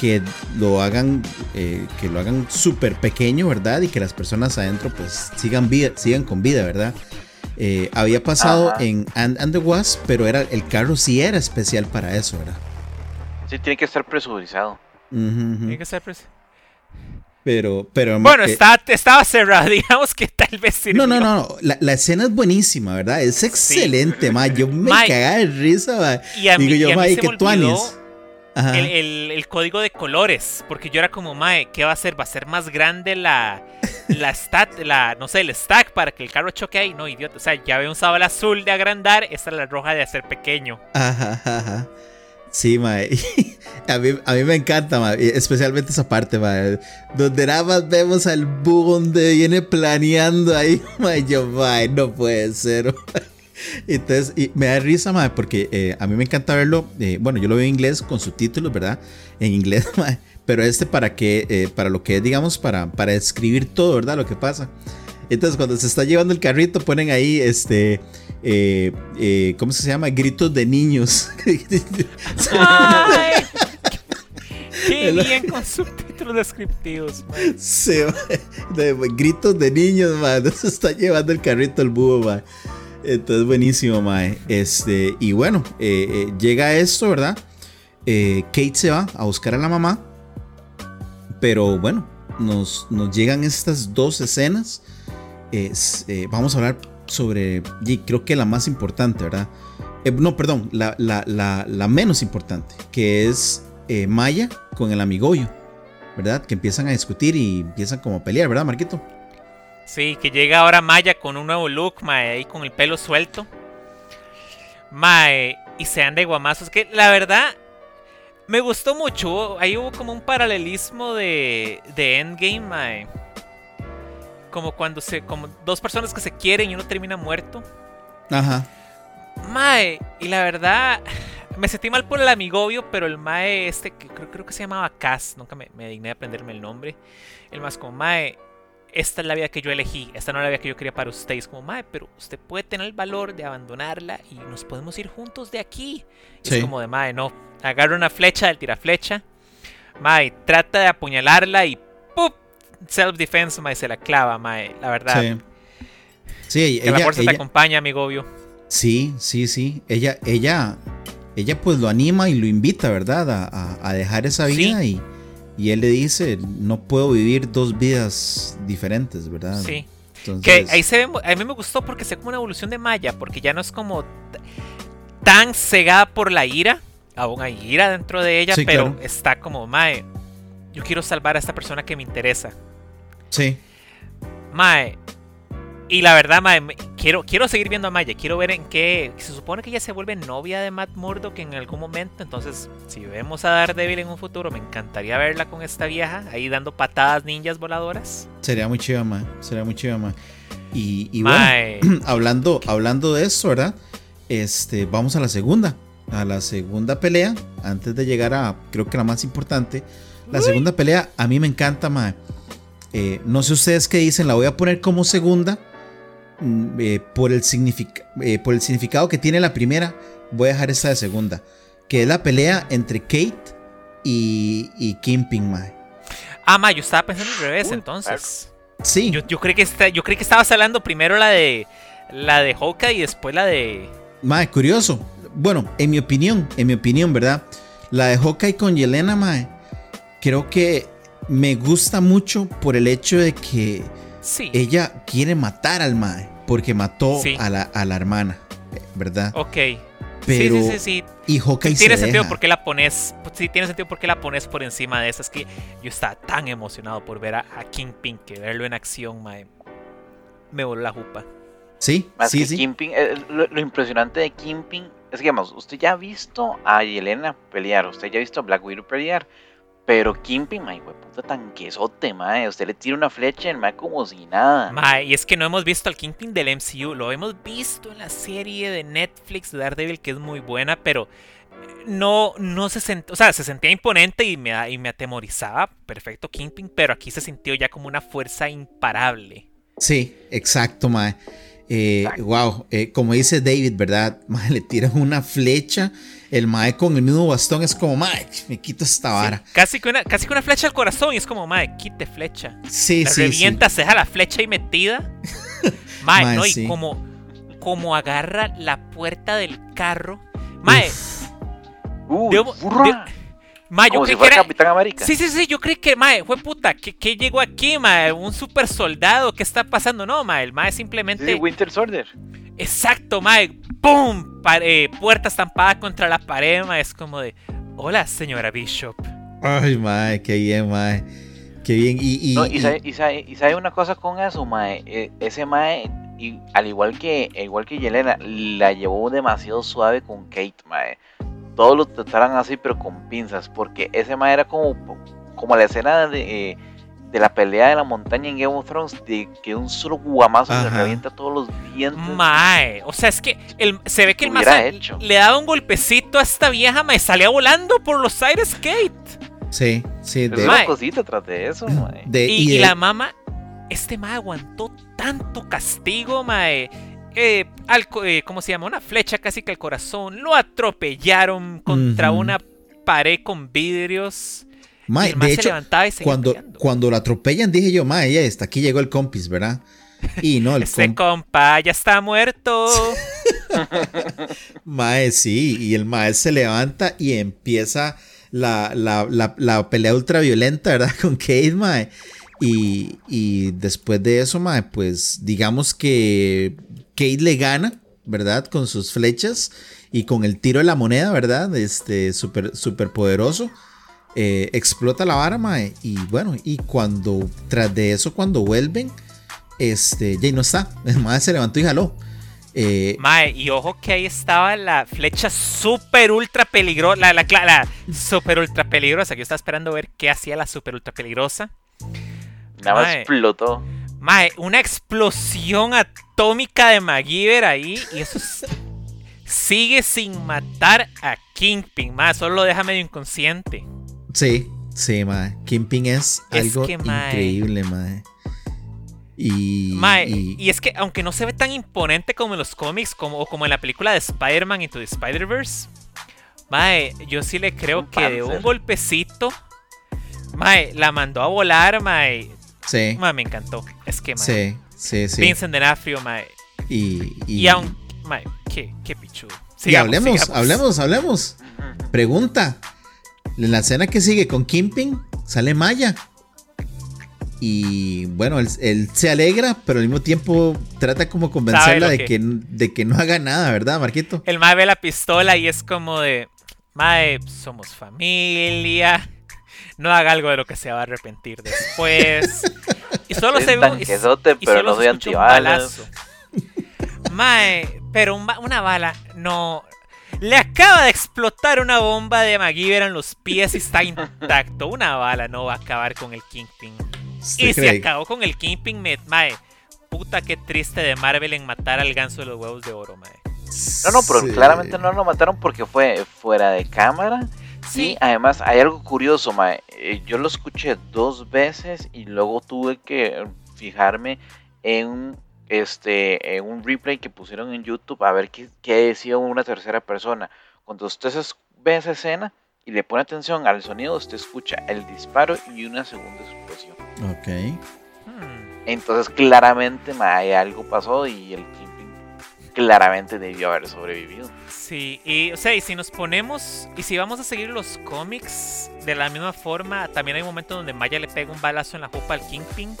S1: que lo hagan eh, que lo hagan súper pequeño, ¿verdad? Y que las personas adentro pues sigan vida, sigan con vida, ¿verdad? Eh, había pasado
S3: Ajá.
S1: en Ant and the Wasp, pero era el carro sí era especial para eso, ¿verdad?
S3: Sí, tiene que estar presurizado.
S2: Tiene que ser pres-
S1: Pero, pero
S2: Bueno,
S1: eh,
S2: está, estaba cerrado, digamos que tal vez
S1: No, no,
S2: sirvió.
S1: no, no. La, la escena es buenísima, ¿verdad? Es excelente, ma. Yo me cagaba de risa, ma.
S2: Y a mí,
S1: yo,
S2: y a mí
S1: ma,
S2: se
S1: ¿qué
S2: me olvidó. El, el- el código de colores. Porque yo era como, mae, ¿qué va a hacer? ¿Va a ser más grande la, la stat, la, no sé, el stack para que el carro choque ahí? No, idiota. O sea, ya había usado el azul de agrandar, esta es la roja de hacer pequeño.
S1: Ajá, ajá. Sí, ma. A mí, a mí me encanta, Especialmente esa parte, ma. Donde nada más vemos al búho donde viene planeando ahí, ma. y yo, ma, no puede ser. ma. Entonces, y me da risa, ma, porque eh, a mí me encanta verlo. eh, bueno, yo lo veo en inglés con subtítulos, ¿verdad? En inglés, ma. Pero este para que, eh, para lo que es, digamos, para, para describir todo, ¿verdad? Lo que pasa. Entonces, cuando se está llevando el carrito, ponen ahí, este, eh, eh, ¿cómo se llama? Gritos de niños.
S2: ¡Ay! ¡Qué bien con subtítulos descriptivos!
S1: de- gritos de niños, man. Se está llevando el carrito el búho, man. Entonces, buenísimo, man. Este, y bueno, eh, eh, llega esto, ¿verdad? Eh, Kate se va a buscar a la mamá. Pero bueno, nos, nos llegan estas dos escenas. Es, vamos a hablar sobre, y creo que la más importante, ¿verdad? No, perdón, la, la- la- la menos importante, que es Maya con el amigoyo. ¿verdad? Que empiezan a discutir y empiezan como a pelear, ¿verdad, Marquito?
S2: Sí, que llega ahora Maya con un nuevo look, mae, ahí con el pelo suelto. Mae, y se anda de guamazos. Que la verdad, me gustó mucho. Ahí hubo como un paralelismo de, de Endgame, mae. Como cuando se. Como dos personas que se quieren y uno termina muerto.
S1: Ajá.
S2: Mae, y la verdad, me sentí mal por el amigobio, pero el Mae este, que creo, creo que se llamaba Cass, nunca me, me digné de aprenderme el nombre. El más como, Mae, esta es la vida que yo elegí, esta no es la vida que yo quería para usted. Y es como, Mae, pero usted puede tener el valor de abandonarla y nos podemos ir juntos de aquí.
S1: Sí.
S2: Es como de, Mae, no, agarra una flecha del tiraflecha, Mae, trata de apuñalarla y ¡pup! Self-defense, Mae, se la clava, Mae, la verdad.
S1: Sí. Sí,
S2: Que la
S1: ella,
S2: fuerza te acompaña, amigobio.
S1: sí, sí, sí. Ella, ella, ella pues lo anima y lo invita, ¿verdad? A, a- a dejar esa
S2: Sí.
S1: vida y, Y él le dice, no puedo vivir dos vidas diferentes, ¿verdad?
S2: Sí. Que ahí se ve, a mí me gustó porque se como una evolución de Maya, porque ya no es como tan cegada por la ira, aún hay ira dentro de ella, pero está como, Mae, yo quiero salvar a esta persona que me interesa.
S1: Sí.
S2: Mae, y la verdad, mae, quiero, quiero seguir viendo a Maya. Quiero ver en qué. Se supone que ella se vuelve novia de Matt Murdock en algún momento. Entonces, si vemos a Daredevil en un futuro, me encantaría verla con esta vieja ahí dando patadas ninjas voladoras.
S1: Sería muy chiva, mae. Sería muy chiva, mae. Y, y bueno, hablando, hablando de eso, ¿verdad? Este, vamos a la segunda. A la segunda pelea. Antes de llegar a, creo que la más importante. La segunda pelea, a mí me encanta, mae. Eh, no sé ustedes qué dicen, la voy a poner como segunda eh, por, el eh, por el significado que tiene la primera, voy a dejar esta de segunda. Que es la pelea entre Kate y, y Kingpin, Mae.
S2: Ah, ma, yo estaba pensando al revés, entonces.
S1: Sí.
S2: Yo, yo, creí que yo creí que estabas hablando primero la de la de Hawkeye y después la de.
S1: Mae, curioso. Bueno, en mi opinión, en mi opinión, ¿verdad? La de Hawkeye con Yelena, Mae, creo que me gusta mucho por el hecho de que ella quiere matar al Mae porque mató a, la, a, la, hermana, ¿verdad?
S2: Ok.
S1: Pero,
S2: sí, sí, sí,
S1: Y Hawkeye
S2: tiene
S1: se
S2: sentido
S1: deja.
S2: porque la pones. Sí, tiene sentido porque la pones por encima de esas. Que yo estaba tan emocionado por ver a, Kingpin que verlo en acción, mae, me voló la jupa.
S1: Sí,
S3: Más
S1: sí,
S3: que
S1: sí.
S3: Kingpin, eh, lo, lo, impresionante de Kingpin es que, digamos, usted ya ha visto a Yelena pelear, usted ya ha visto a Black Widow pelear, pero Kingpin, mae, puta tanquesote, mae. Usted le tira una flecha en mae como si nada.
S2: Mae, y es que no hemos visto al Kingpin del MCU. Lo hemos visto en la serie de Netflix de Daredevil, que es muy buena, pero no, no se sentía, o sea, se sentía imponente y me, y me atemorizaba. Perfecto Kingpin, pero aquí se sintió ya como una fuerza imparable.
S1: Sí, exacto, mae. Eh, wow, eh, como dice David, ¿verdad? Mae, le tiran una flecha. El mae con el mismo bastón es como, mae, me quito esta vara.
S2: Sí, casi, que una, casi que una flecha al corazón y es como, mae, quite flecha.
S1: Sí,
S2: la
S1: sí.
S2: Revienta,
S1: sí.
S2: se deja la flecha ahí metida. mae,
S1: Mae,
S2: no, y como, como agarra la puerta del carro. Mae,
S3: Uh,
S2: de- mae, yo
S3: como
S2: que
S3: fuera
S2: era.
S3: Capitán América.
S2: Sí, sí, sí, yo creí que, mae, fue puta, ¿qué, qué llegó aquí, mae? Un super soldado, ¿qué está pasando? No, mae, el mae simplemente.
S3: sí, Winter Soldier.
S2: Exacto, mae. ¡Pum! Eh, puerta estampada contra la pared, mae. Es como de. Hola, señora Bishop.
S1: Ay, mae, qué bien, mae. Qué bien. Y, y,
S3: No, y,
S1: y-
S3: sabe, y, sabe, y sabe una cosa con eso, mae. Eh, ese mae, y, al igual que igual que Yelena, la llevó demasiado suave con Kate, mae. Todos lo trataron así, pero con pinzas, porque ese mae era como, como la escena de, de la pelea de la montaña en Game of Thrones, de que un solo guamazo le
S1: Ajá.
S3: revienta todos los dientes.
S2: Mae. O sea, es que el, se ve que el
S3: hecho.
S2: le daba un golpecito a esta vieja, mae. Salía volando por los aires, Kate.
S1: sí, sí. De,
S3: una cosita tras de eso, mae.
S1: de-
S2: Y,
S1: y
S2: la mamá. Este mae aguantó tanto castigo, mae. Eh, al eh, ¿Cómo se llama? Una flecha casi que al corazón. Lo atropellaron contra una pared con vidrios. y
S1: mae,
S2: el mae
S1: de
S2: se
S1: hecho,
S2: seguía
S1: cuando,
S2: peleando.
S1: cuando lo atropellan, dije yo, mae, ya está, aquí llegó el compis, ¿verdad? Y no, el
S2: Ese
S1: comp-
S2: compa ya está muerto.
S1: Mae, sí, y el mae se levanta y empieza la, la, la, la pelea ultraviolenta, ¿verdad? Con Kate, mae. Y, y después de eso, mae, pues digamos que Kate le gana, ¿verdad? Con sus flechas y con el tiro de la moneda, ¿verdad? Este, súper super poderoso. Eh, explota la vara, mae. Y bueno, y cuando, tras de eso, cuando vuelven, este, ya no está. El mae se levantó y jaló. Eh,
S2: Mae, y ojo que ahí estaba la flecha super ultra peligrosa. La, la, la, la super ultra peligrosa. Que yo estaba esperando ver qué hacía la super ultra peligrosa.
S3: Nada más explotó.
S2: Mae, una explosión atómica de MacGyver ahí. Y eso es- sigue sin matar a Kingpin. Mae, solo lo deja medio inconsciente.
S1: Sí, sí, mae. Kingpin es,
S2: Es
S1: algo
S2: que, mae.
S1: increíble, mae. Y,
S2: Mae,
S1: y-
S2: y es que aunque no se ve tan imponente como en los cómics como, o como en la película de Spider-Man Into the Spider-Verse, Mae, yo sí le creo que de un golpecito, Mae, la mandó a volar, Mae.
S1: Sí,
S2: Mae, me encantó. Es que, Mae,
S1: sí, sí, sí.
S2: Vincent D'Onofrio, Mae.
S1: Y, y,
S2: Y, aún, Mae, qué, qué pichudo.
S1: y
S2: Sigamos,
S1: hablemos,
S2: sigamos.
S1: hablemos, hablemos. Pregunta. En la escena que sigue con Kimping sale Maya. Y bueno, él, se alegra, pero al mismo tiempo trata como convencerla de que... de que no haga nada, ¿verdad, Marquito?
S2: El Mae ve la pistola y es como de, Mae, somos familia, no haga algo de lo que se va a arrepentir después. y solo se ve
S3: y, pero no soy antibalas.
S2: Mae, pero una bala no, le acaba de explotar una bomba de MacGyver en los pies y está intacto. Una bala no va a acabar con el Kingpin. Y se acabó con el Kingpin, mae. Puta que triste de Marvel en matar al ganso de los huevos de oro, mae.
S3: No, no, pero claramente no lo mataron porque fue fuera de cámara. Sí, además hay algo curioso, mae. Eh, yo lo escuché dos veces y luego tuve que fijarme en este, en un replay que pusieron en YouTube a ver qué, qué decía una tercera persona. Cuando usted ve esa escena y le pone atención al sonido, usted escucha el disparo y una segunda explosión.
S1: Ok.
S2: Hmm.
S3: Entonces claramente algo pasó y el claramente debió haber sobrevivido.
S2: Sí, y o sea, y si nos ponemos y si vamos a seguir los cómics de la misma forma, también hay un momento donde Maya le pega un balazo en la jupa al Kingpin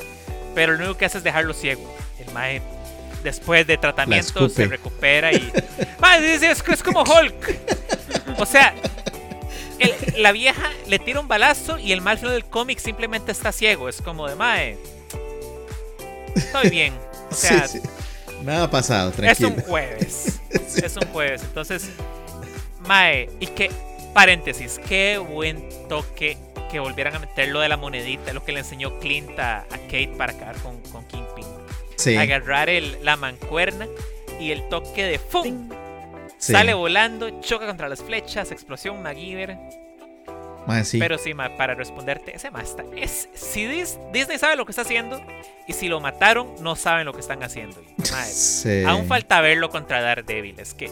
S2: pero lo único que hace es dejarlo ciego. El mae, después de tratamiento, se recupera y. mae, es, como Hulk. O sea, la vieja le tira un balazo y el mal del cómic simplemente está ciego. Es como de mae. Estoy bien. O sea,
S1: nada ha pasado, tranquilo.
S2: Es un jueves. Es un jueves. Entonces, mae, y que, paréntesis, qué buen toque que volvieran a meter lo de la monedita, lo que le enseñó Clint a, Kate para acabar con, con Kingpin. Agarrar el, la mancuerna y el toque de ¡fum! Sale volando, choca contra las flechas, explosión MacGyver. Pero sí, para responderte, ese más es Si Disney sabe lo que está haciendo y si lo mataron, no saben lo que están haciendo. Aún falta verlo contra Daredevil. Es que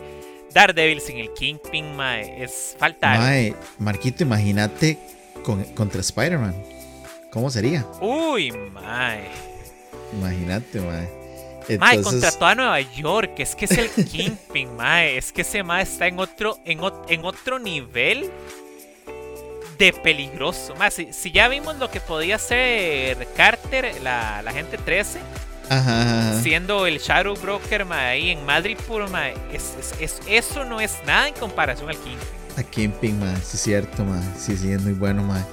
S2: Daredevil sin el Kingpin, mae, es falta.
S1: Mae, Marquito, imagínate contra Spider-Man. ¿Cómo sería?
S2: Uy, mae.
S1: Imagínate, mae.
S2: Entonces... Mae, contra toda Nueva York. Es que es el Kingpin, mae. Es que ese mae está en otro, en, en otro nivel de peligroso. Mae, si, ya vimos lo que podía hacer Carter, la, la gente 13. Siendo el Shadow Broker mae, ahí en Madrid, puro mae. Es, eso no es nada en comparación al Kingpin.
S1: A Kingpin, man. Sí, es cierto, man. Sí, sí, es muy bueno, man.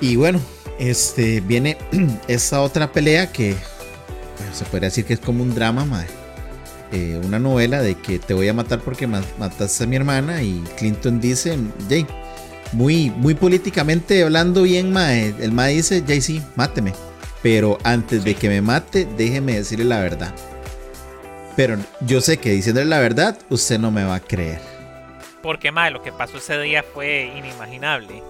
S1: Y bueno, este viene esta otra pelea que se podría decir que es como un drama, man. Eh, una novela de que te voy a matar porque mataste a mi hermana y Clinton dice, Jay, muy, muy políticamente hablando bien, ma, el ma dice, Jay, sí, máteme. Pero antes de que me mate, déjeme decirle la verdad. Pero yo sé que diciéndole la verdad, usted no me va a creer.
S2: Porque, madre, lo que pasó ese día fue inimaginable.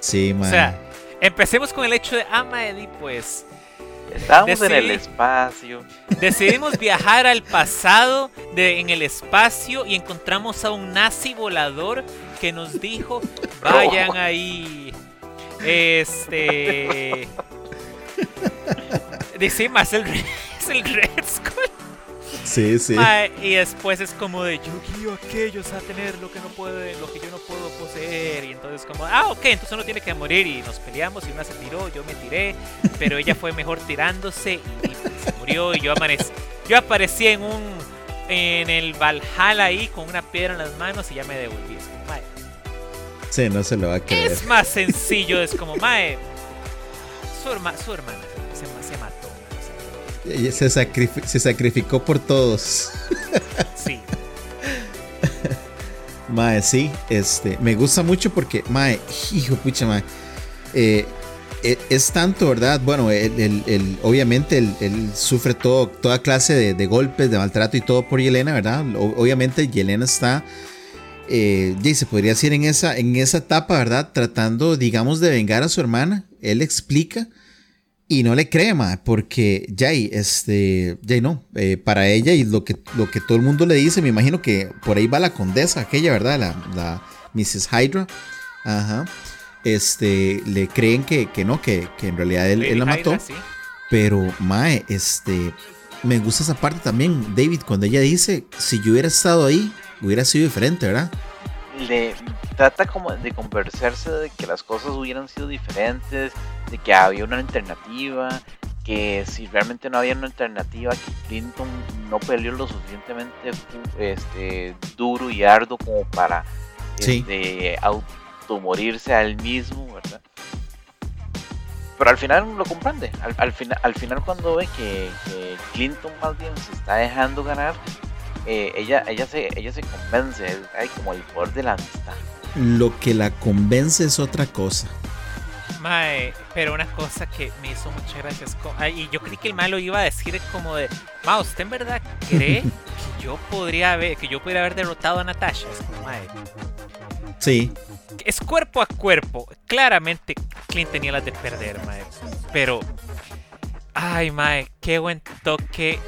S1: Sí, madre.
S2: O sea, empecemos con el hecho de, ah, Eddie, pues...
S3: Estábamos en el espacio.
S2: Decidimos viajar al pasado de, en el espacio y encontramos a un nazi volador que nos dijo, vayan ahí. Este... Dice, más el, es el Red Skull.
S1: Sí, sí.
S2: y después es como de yo guío a aquellos a tener lo que no puede, lo que yo no puedo poseer. Y entonces como, ah, ok, entonces uno tiene que morir. Y nos peleamos y una se tiró, yo me tiré, pero ella fue mejor tirándose y, se murió. Y yo amanecí, yo aparecí en un en el Valhalla ahí con una piedra en las manos y ya me devolví. Es como, mae.
S1: Sí, no se lo va a creer.
S2: Es más sencillo, es como, mae. Su, su hermana se, se
S1: sacrificó por todos.
S2: Sí.
S1: mae, sí, este, me gusta mucho porque, mae, hijo pucha, mae. Eh, e, es tanto, ¿verdad? Bueno, obviamente él, sufre todo, toda clase de, golpes, de maltrato y todo por Yelena, ¿verdad? obviamente Yelena está, eh, se podría decir en esa, en esa etapa, ¿verdad? Tratando, digamos, de vengar a su hermana. Él explica y no le cree, ma, porque Jay, este, Jay no, eh, para ella y lo que, lo que todo el mundo le dice, me imagino que por ahí va la condesa, aquella, ¿verdad? La, la Mrs. Hydra, ajá, este, le creen que, que no, que, que, en realidad él, la mató, pero, mae, este, me gusta esa parte también, David, cuando ella dice, si yo hubiera estado ahí, hubiera sido diferente, ¿verdad?
S3: le trata como de conversarse de que las cosas hubieran sido diferentes, de que había una alternativa, que si realmente no había una alternativa, que Clinton no peleó lo suficientemente este, duro y arduo como para este, automorirse al mismo, ¿verdad? Pero al final lo comprende. Al, al, final, al final cuando ve que, Clinton más bien se está dejando ganar, eh, ella, ella, se, ella se convence. Hay como el poder de la amistad.
S1: Lo que la convence es otra cosa.
S2: Mae, pero una cosa que me hizo muchas gracias. y yo creí que el malo iba a decir como de, Ma, ¿usted en verdad cree que yo podría haber, que yo podría haber derrotado a Natasha? Es como, mae.
S1: Sí.
S2: Es cuerpo a cuerpo. Claramente Clint tenía las de perder, mae. Pero. Ay, mae, qué buen toque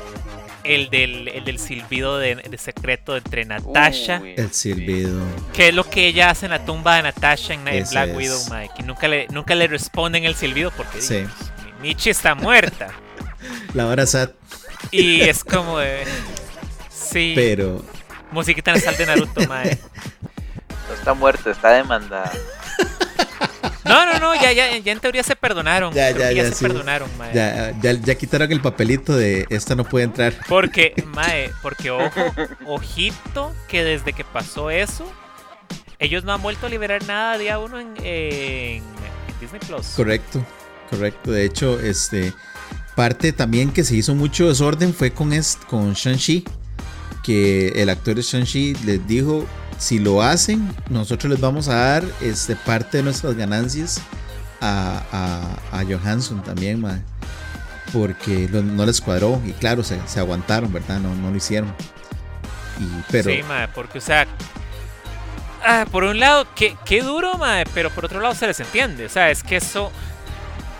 S2: el del, el del silbido de, secreto entre Natasha.
S1: el silbido.
S2: Que es lo que ella hace en la tumba de Natasha en, Black Widow, Mike. Que nunca le, nunca le responden el silbido porque
S1: sí.
S2: Michi está muerta.
S1: La hora sad.
S2: Y es como de. Sí.
S1: Pero.
S2: Musiquita sal de Naruto, mae.
S3: No está muerta, está demandada.
S2: No, no, no, ya, ya, ya en teoría se perdonaron. Ya, ya, ya, se perdonaron, mae.
S1: Ya, ya, ya quitaron el papelito de esta no puede entrar.
S2: Porque, mae, porque ojo, ojito, que desde que pasó eso, ellos no han vuelto a liberar nada día uno en, en, Disney Plus.
S1: Correcto, correcto. De hecho, este parte también que se hizo mucho desorden fue con, con Shang-Chi. Que el actor de Shang-Chi les dijo si lo hacen, nosotros les vamos a dar este, parte de nuestras ganancias a, a, Johansson también, porque no les cuadró y claro, se, aguantaron, ¿verdad? No, no lo hicieron. pero...
S2: Sí, porque, o sea, ah, por un lado, qué, qué duro, madre, pero por otro lado se les entiende, o sea, es que eso...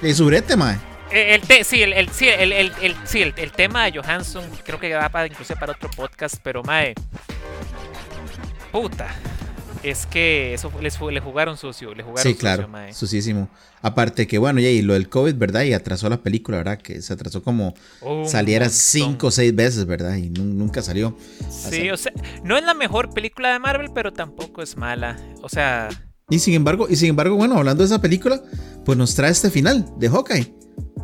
S1: Es urete, madre.
S2: El, sí, el, el, sí, el, el, tema de Johansson creo que va para, incluso para otro podcast, pero mae, puta. Es que eso les, le jugaron sucio, le jugaron
S1: sí, claro, sucio, Aparte que, bueno, y lo del COVID, ¿verdad? Y atrasó la película, ¿verdad? Que se atrasó como saliera cinco o seis veces, ¿verdad? Y nunca salió.
S2: Sí, o sea, no es la mejor película de Marvel, pero tampoco es mala. O sea...
S1: Y sin embargo, y sin embargo, bueno, hablando de esa película, pues nos trae este final de Hawkeye.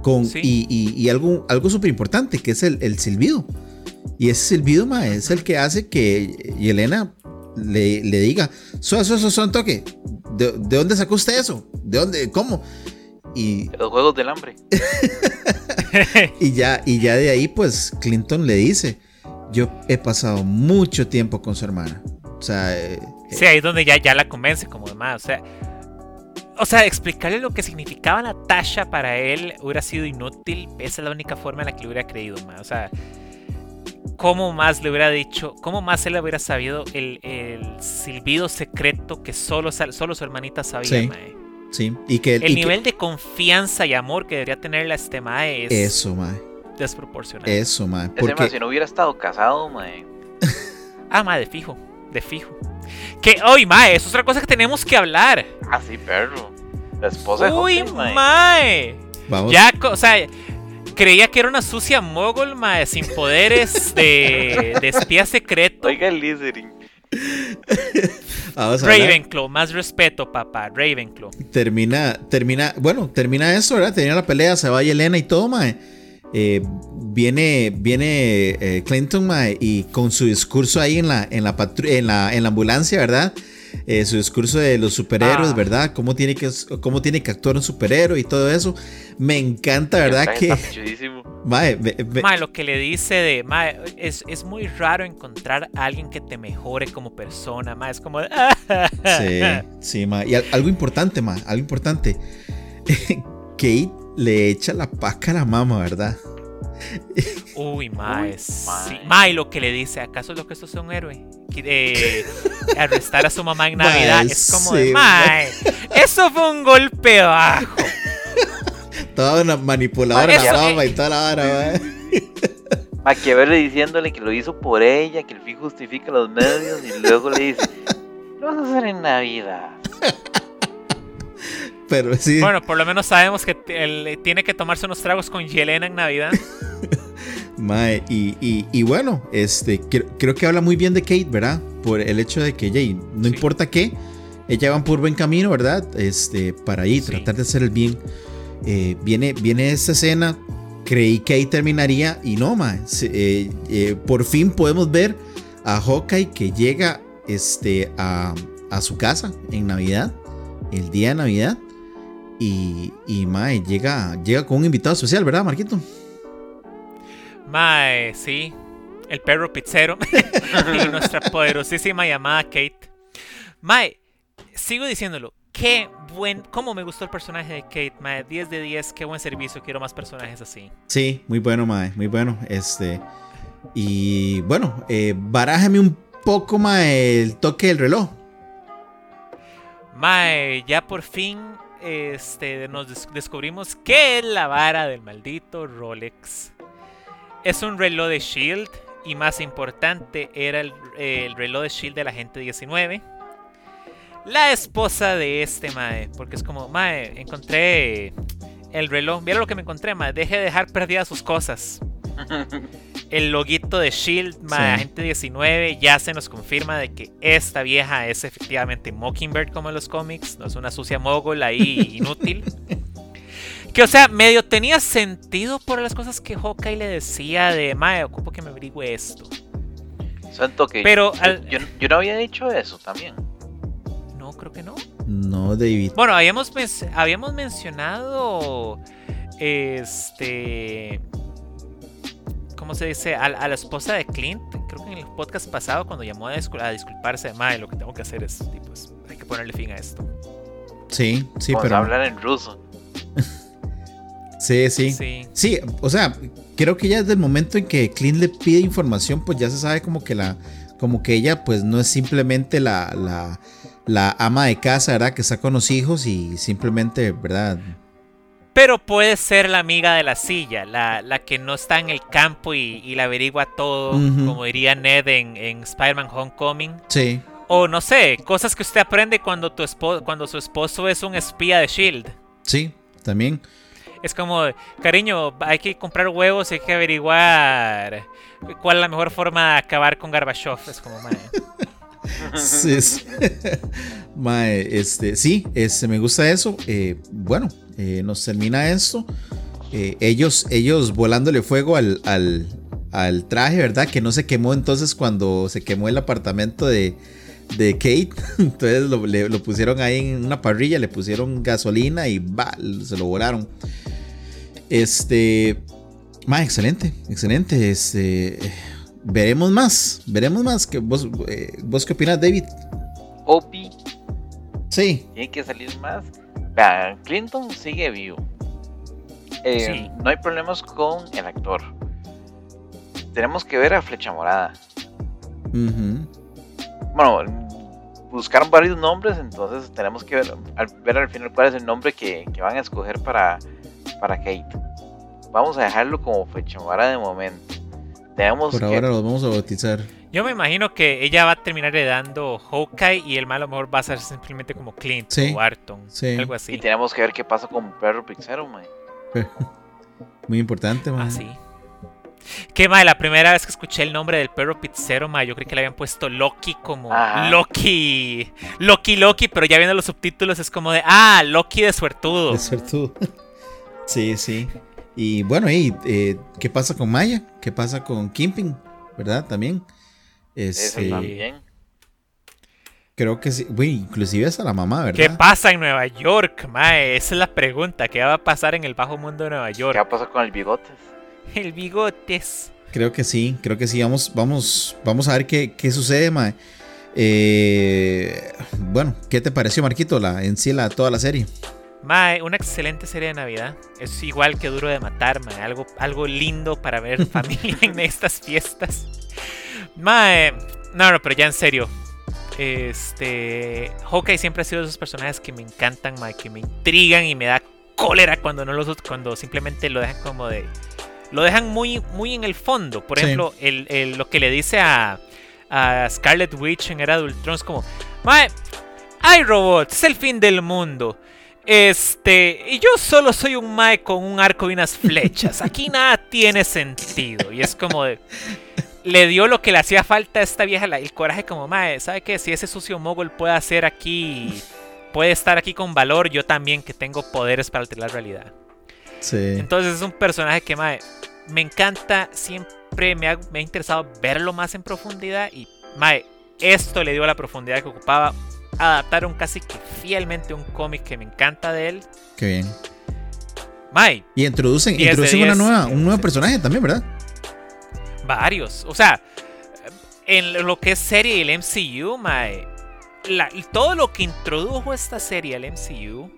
S1: Con, y, algo, algo súper importante, que es el, el silbido. Y ese silbido, ma, es el que hace que Yelena le, le diga, eso, eso, eso, son toque. ¿De, dónde sacó usted eso? ¿De dónde? ¿Cómo? Y,
S3: Los juegos del hambre.
S1: y, ya, y ya de ahí, pues Clinton le dice: Yo he pasado mucho tiempo con su hermana. O sea. Eh,
S2: sí, ahí es donde ya, ya la convence como demás. O sea. O sea, explicarle lo que significaba Natasha para él hubiera sido inútil. Esa es la única forma en la que le hubiera creído más. O sea, cómo más le hubiera dicho, cómo más él hubiera sabido el, silbido secreto que solo, solo su hermanita sabía,
S1: sí, Sí, y que
S2: el nivel de confianza y amor que debería tener la este mae es
S1: eso, mae.
S2: desproporcionado.
S1: Eso, mae.
S3: Porque... si no hubiera estado casado, mae.
S2: ah, mae, de fijo, de fijo. Que hoy, mae, es otra cosa que tenemos que hablar.
S3: Ah, sí, perro. La esposa de
S2: Uy, mae. Vamos. Ya, o sea, creía que era una sucia mogol, mae, sin poderes de, de espía secreto.
S3: Oiga el listening.
S2: Ravenclaw, más respeto, papá. Ravenclaw.
S1: Termina, termina, bueno, termina eso, ¿verdad? Termina la pelea, se va Elena y todo, mae. Eh, viene viene eh, Clinton mae, y con su discurso ahí en la, en la, en la, en la ambulancia, ¿verdad? Eh, su discurso de los superhéroes, ah. ¿verdad? Cómo tiene, que, cómo tiene que actuar un superhéroe y todo eso. Me encanta, ¿verdad? Que...
S2: Mae, lo que le dice de, mae, es, es, muy raro encontrar a alguien que te mejore como persona, mae, es como...
S1: sí, sí, mae. Y algo importante, mae, algo importante. Kate le echa la paca a la mamá, ¿verdad?
S2: Uy, mae. Sí. Mae, lo que le dice, ¿acaso lo que esto es un héroe? Eh, arrestar a su mamá en Navidad es como de, mae, eso fue un golpe bajo.
S1: Toda una manipuladora la mamá y toda la vara,
S3: Maquiavelo diciéndole que lo hizo por ella, que el fin justifica los medios y luego le dice, lo vas a hacer en Navidad.
S1: Pero sí.
S2: Bueno, por lo menos sabemos que él tiene que tomarse unos tragos con Yelena en Navidad.
S1: Mae, y, y, bueno, este, creo, que habla muy bien de Kate, ¿verdad? por el hecho de que, Jay, no importa qué, ella va por buen camino, ¿verdad? Este, para ahí tratar de hacer el bien. Eh, viene, viene esta escena, creí que ahí terminaría y no, ma, eh, eh, por fin podemos ver a Hawkeye que llega este, a, a, su casa en Navidad, el día de Navidad. Y, y mae, llega, llega con un invitado especial, ¿verdad, Marquito?
S2: Mae, sí. El perro pizzero. y nuestra poderosísima llamada Kate. Mae, sigo diciéndolo. Qué buen. ¿Cómo me gustó el personaje de Kate, mae? 10 de 10, qué buen servicio. Quiero más personajes así.
S1: Sí, muy bueno, mae. Muy bueno. Este. Y bueno, eh, barájame un poco, mae, el toque del reloj.
S2: Mae, ya por fin este, nos descubrimos que es la vara del maldito Rolex. Es un reloj de Shield y más importante era el, el reloj de Shield de la gente 19. La esposa de este Mae, porque es como, Mae, encontré el reloj. Mira lo que me encontré, Mae. Deje de dejar perdidas sus cosas. el loguito de Shield, Mae, Agente 19, ya se nos confirma de que esta vieja es efectivamente Mockingbird como en los cómics, no es una sucia mogul ahí inútil. que o sea, medio tenía sentido por las cosas que Hawkeye le decía de, Mae, ocupo que me averigüe esto.
S3: Santo que
S2: Pero
S3: yo,
S2: al-
S3: yo, yo no había dicho eso también.
S2: No, creo que no.
S1: No, David.
S2: Bueno, habíamos, men- habíamos mencionado. Este. ¿Cómo se dice? A, a la esposa de Clint. Creo que en el podcast pasado, cuando llamó a, discul- a disculparse, Mae, lo que tengo que hacer es. tipo, es- hay que ponerle fin a esto.
S1: Sí, sí,
S3: Vamos
S1: pero.
S3: a hablar en ruso.
S1: Sí, sí, sí.
S2: Sí.
S1: o sea, creo que ya desde el momento en que Clint le pide información, pues ya se sabe como que la. Como que ella, pues no es simplemente la, la, la ama de casa, ¿verdad? Que está con los hijos y simplemente, ¿verdad?
S2: Pero puede ser la amiga de la silla, la, la que no está en el campo y, y la averigua todo, como diría Ned en, en Spider-Man Homecoming.
S1: Sí,
S2: O no sé, cosas que usted aprende cuando, tu espo- cuando su esposo es un espía de Shield.
S1: sí, también.
S2: Es como, cariño, hay que comprar huevos y hay que averiguar cuál es la mejor forma de acabar con Gorbachev. Es como, mae.
S1: Sí. Mae, este, sí, este, me gusta eso. Eh, bueno, eh, nos termina esto. Eh, ellos, ellos volándole fuego al, al, al traje, ¿verdad? Que no se quemó entonces cuando se quemó el apartamento de, de Kate. Entonces lo, le- lo pusieron ahí en una parrilla, le pusieron gasolina y va, se lo volaron. Este. Ma, excelente, excelente. Este. Veremos más, veremos más. Que vos, eh, ¿Vos qué opinas, David?
S3: Opi,
S1: Sí,
S3: tiene que salir más. Vean, Clinton sigue vivo. Eh,
S2: Sí.
S3: No hay problemas con el actor. Tenemos que ver a Flecha Morada.
S1: ujú,
S3: Bueno, buscaron varios nombres, entonces tenemos que ver al, ver al final cuál es el nombre que, que van a escoger para, para Kate. Vamos a dejarlo como Flecha Morada de momento. Tenemos
S1: por
S3: que
S1: ahora los vamos a bautizar.
S2: Yo me imagino que ella va a terminar heredando Hawkeye y el malo a lo mejor va a ser simplemente como Clint
S1: Sí,
S2: o Barton.
S1: sí.
S2: Algo
S3: y
S2: así.
S3: tenemos que ver qué pasa con Perro Pixero.
S1: Muy importante, man.
S2: Así. Qué mal, la primera vez que escuché el nombre del perro pizzero, ma, yo creí que le habían puesto Loki como
S3: Ajá.
S2: Loki. Loki, Loki, pero ya viendo los subtítulos es como de, ah, Loki de suertudo.
S1: De suertudo. sí, sí. Y bueno, y, eh, ¿qué pasa con Maya? ¿Qué pasa con Kimping? ¿Verdad? También.
S3: Eso
S1: Este,
S3: también.
S1: creo que sí. Güey, inclusive hasta la mamá,
S2: ¿Qué
S1: ¿verdad?
S2: pasa en Nueva York, mae? Esa es la pregunta. ¿Qué va a pasar en el bajo mundo de Nueva
S3: ¿Qué
S2: York?
S3: va a pasar con el bigotes?
S2: El bigotes.
S1: Creo que sí, creo que sí. Vamos, vamos, vamos a ver qué, qué sucede, mae. Eh, bueno, ¿qué te pareció, Marquito? La, en sí, la, toda la serie.
S2: Mae, una excelente serie de Navidad. Es igual que Duro de Matar, mae. Algo, algo lindo para ver familia en estas fiestas. Mae, no, no, pero ya en serio. Este. Hawkeye siempre ha sido de esos personajes que me encantan, mae, que me intrigan y me da cólera cuando no los cuando simplemente lo dejan como de. Lo dejan muy, muy en el fondo. Por
S1: Sí.
S2: ejemplo, el, el- lo que le dice a, a Scarlet Witch en Era de Ultron es como. Mae, hay robots, es el fin del mundo. Este, y yo solo soy un mae con un arco y unas flechas. Aquí nada tiene sentido. Y es como de. le dio lo que le hacía falta a esta vieja, el coraje como, mae, ¿sabe qué? Si ese sucio mogul puede hacer aquí, puede estar aquí con valor, yo también que tengo poderes para alterar la realidad.
S1: Sí.
S2: Entonces es un personaje que, mae, me encanta, siempre me ha, me ha interesado verlo más en profundidad y, mae, esto le dio la profundidad que ocupaba. Adaptaron casi que fielmente un cómic que me encanta de él.
S1: Qué bien.
S2: Mae.
S1: Y introducen, introducen una nueva, un nuevo personaje también, ¿verdad?
S2: Varios. O sea, en lo que es serie el MCU, mae, todo lo que introdujo esta serie al MCU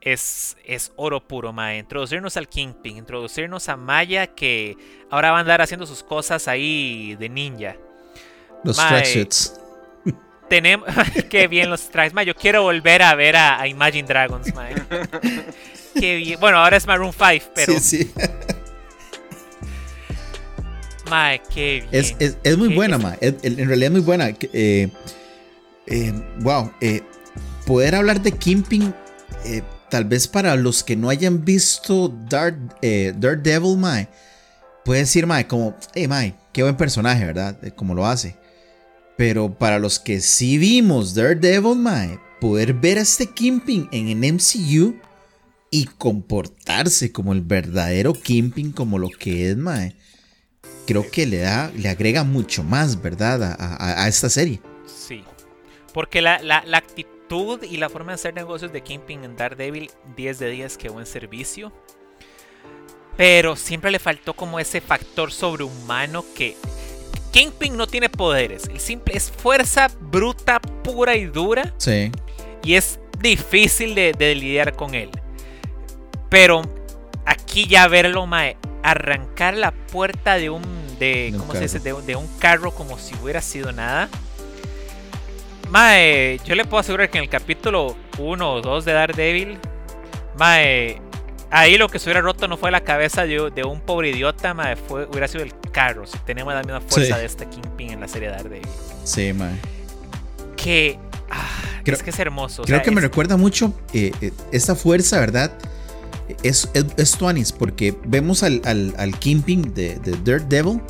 S2: es, es oro puro, mae. Introducirnos al Kingpin, introducirnos a Maya que ahora va a andar haciendo sus cosas ahí de ninja.
S1: Los tracksuits.
S2: Tenemos. Qué bien los tracks. Mae, yo quiero volver a ver a, Imagine Dragons, mae. Qué bien. Bueno, ahora es Maroon 5, pero.
S1: Sí, sí.
S2: Mae, qué bien.
S1: Es, es, es muy buena, mae. en realidad es muy buena. Eh, eh, wow. Eh, poder hablar de Kingpin. tal vez para los que no hayan visto Dark, Daredevil, mae. Puede decir, mae, como, hey, mae, qué buen personaje, ¿verdad? Como lo hace. Pero para los que sí vimos Daredevil, mae, poder ver a este Kingpin en el MCU y comportarse como el verdadero Kingpin, como lo que es, mae, creo que le da, le agrega mucho más, ¿verdad? A, esta serie.
S2: Sí. Porque la, la, actitud y la forma de hacer negocios de Kingpin en Daredevil, 10 de 10, que buen servicio. Pero siempre le faltó como ese factor sobrehumano que Kingpin no tiene poderes. El simple es fuerza bruta, pura y dura.
S1: Sí.
S2: Y es difícil de, lidiar con él. Pero aquí ya verlo, mae, arrancar la puerta de un de, ¿cómo se dice? De, un carro como si hubiera sido nada. Mae, yo le puedo asegurar que en el capítulo 1 o 2 de Daredevil, Mae, Ahí lo que se hubiera roto no fue la cabeza de, un pobre idiota, mae, fue, hubiera sido el carro. Si tenemos la misma fuerza de este Kingpin en la serie de Daredevil.
S1: Sí, mae.
S2: Que. Ah, es que es hermoso.
S1: Creo que me recuerda mucho eh, eh, esta fuerza, ¿verdad? Es, es, Tuanis, porque vemos al, al, al Kingpin de, de Daredevil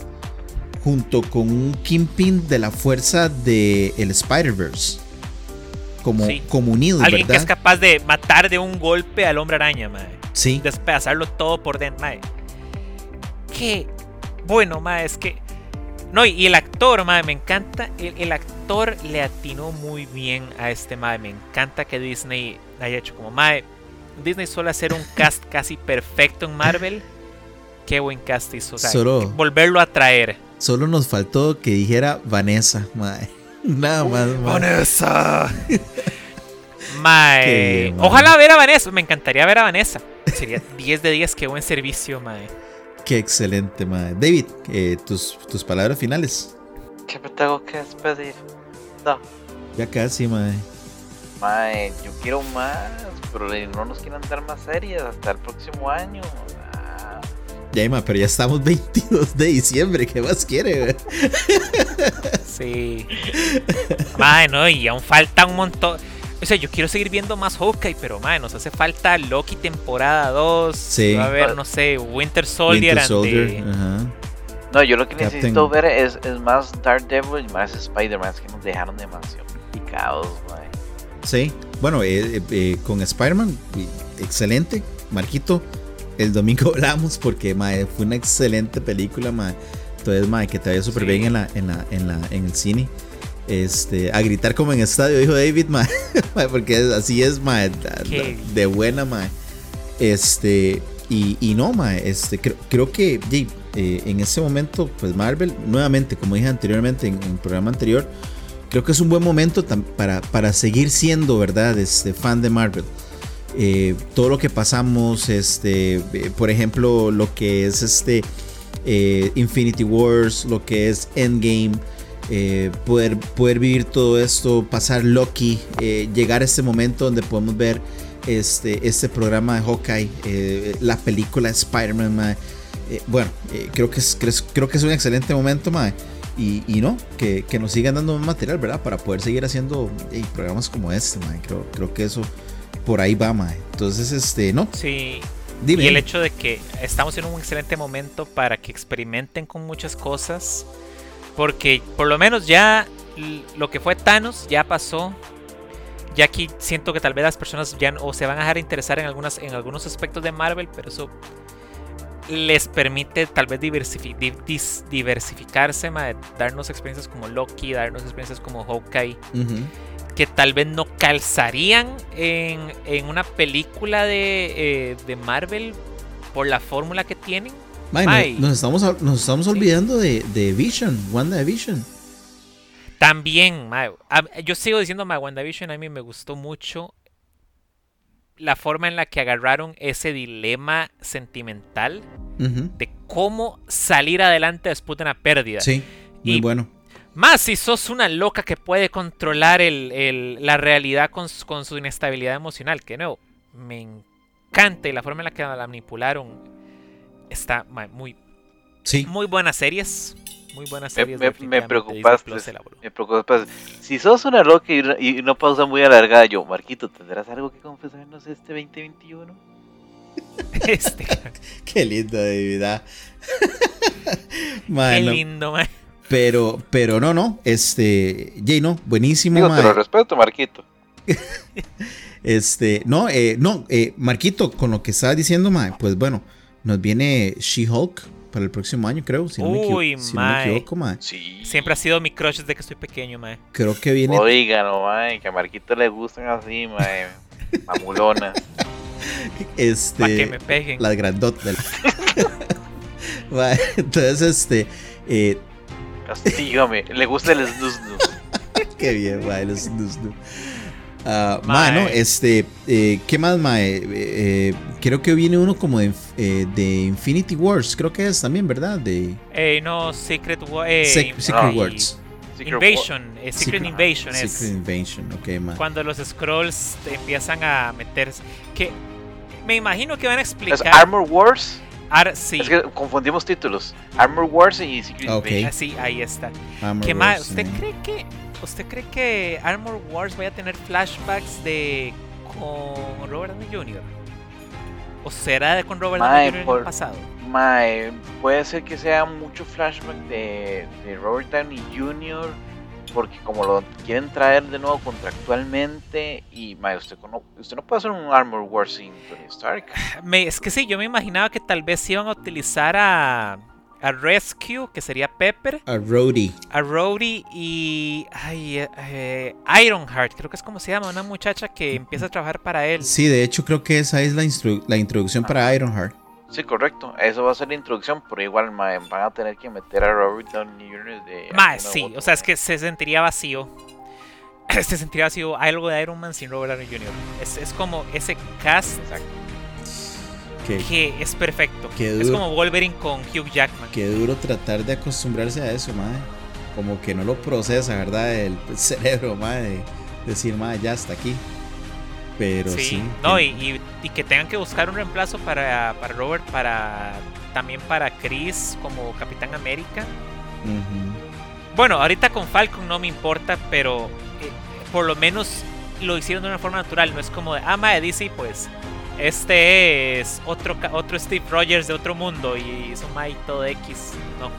S1: junto con un Kingpin de la fuerza de el Spider-Verse. Como, como unidos,
S2: Alguien que es capaz de matar de un golpe al hombre araña, mae.
S1: Sí.
S2: Despedazarlo todo por dentro, mae. Qué bueno, mae, es que. No, y el actor, mae, me encanta. El, actor le atinó muy bien a este mae. Me encanta que Disney haya hecho como mae. Disney suele hacer un cast casi perfecto en Marvel. Qué buen cast hizo. O sea, volverlo a traer.
S1: Solo nos faltó que dijera Vanessa, mae. Nada más, mae.
S2: Vanessa. mae. Ojalá ver a Vanessa. Me encantaría ver a Vanessa. Sería 10 de 10, qué buen servicio, mae.
S1: Qué excelente, mae. David, eh, tus, tus palabras finales.
S3: ¿Qué me tengo que despedir? No.
S1: Ya casi, mae.
S3: Mae, yo quiero más, pero no nos quieren dar más series hasta el próximo año. Ah.
S1: Ya, mae, pero ya estamos 22 de diciembre, ¿qué más quiere?
S2: sí. Mae, no, y aún falta un montón. O sea, yo quiero seguir viendo más Hawkeye, pero madre, nos hace falta Loki temporada 2.
S1: Sí.
S2: Va a haber, no sé, Winter Soldier.
S1: Winter Soldier.
S3: No, yo lo que necesito ver es, es más Daredevil y más Spider-Man, que nos dejaron demasiado picados, madre.
S1: Sí, bueno, eh, eh, eh, con Spider-Man, excelente. Marquito, el domingo hablamos porque madre, fue una excelente película, madre. Entonces, madre, que te vaya súper bien en, la, en, la, en, la, en el cine este, a gritar como en estadio, dijo David, porque así es, de buena, ma. Este, y, no, ma, este, creo, que eh, en ese momento, pues Marvel, nuevamente, como dije anteriormente en, el programa anterior, creo que es un buen momento para, para seguir siendo, ¿verdad? Este, fan de Marvel. Eh, todo lo que pasamos, este, eh, por ejemplo, lo que es este Infinity Wars, lo que es Endgame, eh, poder, poder vivir todo esto, pasar Loki, eh, llegar a este momento donde podemos ver este, este programa de Hawkeye, eh, la película de Spider-Man, bueno, creo, que es, creo, que es un excelente momento, Y, no, que, nos sigan dando más material, ¿verdad? Para poder seguir haciendo programas como este, Creo, creo que eso por ahí va, Entonces, este, ¿no?
S2: Sí.
S1: Dime.
S2: Y el hecho de que estamos en un excelente momento para que experimenten con muchas cosas. Porque por lo menos ya lo que fue Thanos ya pasó. Ya aquí siento que tal vez las personas ya no- o se van a dejar de interesar en, algunas, en algunos aspectos de Marvel, pero eso les permite tal vez diversifi- diversificarse, darnos experiencias como Loki, darnos experiencias como Hawkeye que tal vez no calzarían en, en una película de, eh, de Marvel por la fórmula que tienen.
S1: Nos, estamos, nos estamos
S2: Sí.
S1: olvidando de, de Vision, Wanda Vision.
S2: También, mae, a- yo sigo diciendo, mae, WandaVision a mí me gustó mucho la forma en la que agarraron ese dilema sentimental de cómo salir adelante después de una pérdida.
S1: Sí, muy
S2: Y-
S1: bueno.
S2: Más si sos una loca que puede controlar el- el- la realidad con, con su inestabilidad emocional. Que no, me encanta y la forma en la que la manipularon está muy,
S1: Sí,
S2: muy buenas series. Muy buenas
S3: Me,
S2: series.
S3: me, preocupas,
S2: elaboró.
S3: me preocupas. Si sos una loca y una, y una pausa muy alargada, yo, Marquito, ¿tendrás algo que confesarnos este 2021?
S2: Este,
S1: qué lindo de vida.
S2: qué
S1: Mae, no,
S2: lindo, ma.
S1: pero, pero no, no. Este, Jay, no, buenísimo.
S3: Digo, te lo respeto, Marquito.
S1: Este, no, eh, no, eh, Marquito, con lo que estaba diciendo, mae, pues bueno, nos viene She-Hulk para el próximo año, creo. Si no me,
S2: Uy,
S1: si no me
S2: mae.
S1: equivoco, mae.
S3: Sí.
S2: Siempre ha sido mi crush desde que estoy pequeño, ma.
S1: Creo que viene.
S3: Oigan, no, mae, que a Marquito le gustan así, mae. Mamulona.
S2: Para
S1: Este.
S2: que me peguen.
S1: Las grandotas. Mae, Entonces, este. eh,
S3: Castígame. Le gusta el snusnu.
S1: Qué bien, mae, los snus, no. Ah,
S2: Mae.
S1: mae, no, este, eh, ¿qué más, mae? Eh, eh, creo que viene uno como de, eh, de Infinity Wars, creo que es también, ¿verdad? De
S2: Eh, no, Secret War. eh,
S1: Sec- Secret Wars.
S2: Invasion. eh, Secret,
S1: Secret-
S2: Invasion es.
S1: Secret Invasion, ok, mae.
S2: cuando los scrolls te empiezan a meterse. Que me imagino que van a
S3: ¿Es
S2: explicar.
S3: Armor Wars?
S2: Ar- sí,
S3: Es que confundimos títulos. Armor Wars y Secret
S1: Ok.
S3: Invasion.
S2: así, ahí está.
S1: Armor
S2: ¿Qué más? ¿Usted cree que usted cree que Armor Wars vaya a tener flashbacks de con Robert Downey Jr. ¿O será de con Robert Downey Jr. en el pasado?
S3: Mae, puede ser que sea mucho flashback de, de Robert Downey Jr. Porque como lo quieren traer de nuevo contractualmente y mae, usted, cono- usted no puede hacer un Armor Wars sin Tony Stark.
S2: Me- es que sí, yo me imaginaba que tal vez iban a utilizar a, a Rescue, que sería Pepper,
S1: A Rhodey.
S2: a Rhodey y ay, eh, eh, Ironheart, creo que es como se llama, una muchacha que empieza a trabajar para él.
S1: Sí, de hecho creo que esa es la, instru- la introducción para Ironheart.
S3: Sí, correcto. Eso va a ser la introducción, pero igual mae, van a tener que meter a Robert Downey Jr. de.
S2: Más, sí, o sea, es que se sentiría vacío. se sentiría vacío algo de Iron Man sin Robert Downey Jr. Es, es como ese cast
S3: Exacto.
S1: Que,
S2: que es perfecto. Es como Wolverine con Hugh Jackman.
S1: qué duro tratar de acostumbrarse a eso, mae. Como que no lo procesa, ¿verdad? El cerebro, mae. de Decir, mae, ya está aquí. Pero sí.
S2: Sí, no,
S1: que-
S2: y, y- y que tengan que buscar un reemplazo para, para Robert, para también para Chris como Capitán América.
S1: Ujú.
S2: Bueno, ahorita con Falcon no me importa, pero eh, por lo menos lo hicieron de una forma natural. No es como de, ah, mae, DC, pues este es otro, otro Steve Rogers de otro mundo y es un todo X. No.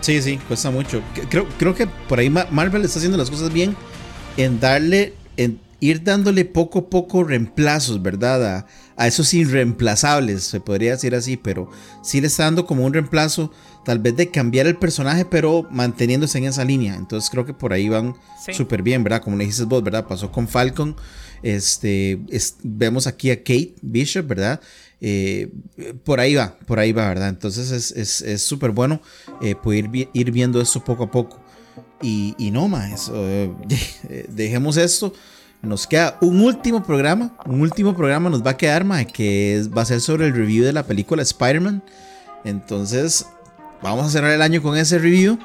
S1: Sí, sí, cuesta mucho. Creo, creo que por ahí Ma- Marvel está haciendo las cosas bien en darle, en ir dándole poco a poco reemplazos, ¿verdad? A, a esos irreemplazables, se podría decir así, pero sí le está dando como un reemplazo, tal vez de cambiar el personaje, pero manteniéndose en esa línea. Entonces creo que por ahí van
S2: Sí.
S1: súper bien, ¿verdad? Como le dijiste vos, ¿verdad? Pasó con Falcon. Este, es- vemos aquí a Kate Bishop, ¿verdad? Eh, por ahí va, por ahí va, ¿verdad? Entonces es- es es súper bueno eh, poder vi- ir viendo esto poco a poco. Y, y no más, eh, dejemos esto. Nos queda un último programa. Un último programa nos va a quedar, mae, que es- va a ser sobre el review de la película Spider-Man. Entonces, vamos a cerrar el año con ese review.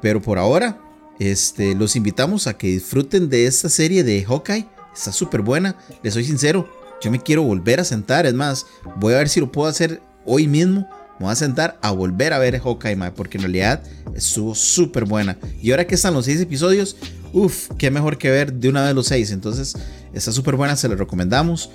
S1: Pero por ahora, este, los invitamos a que disfruten de esta serie de Hawkeye. Está súper buena. Les soy sincero, yo me quiero volver a sentar. Es más, voy a ver si lo puedo hacer hoy mismo. Me voy a sentar a volver a ver Hawkeye, mae, porque en realidad estuvo súper buena. Y ahora que están los seis episodios, uff, qué mejor que ver de una vez los seis. Entonces, está súper buena, se la recomendamos.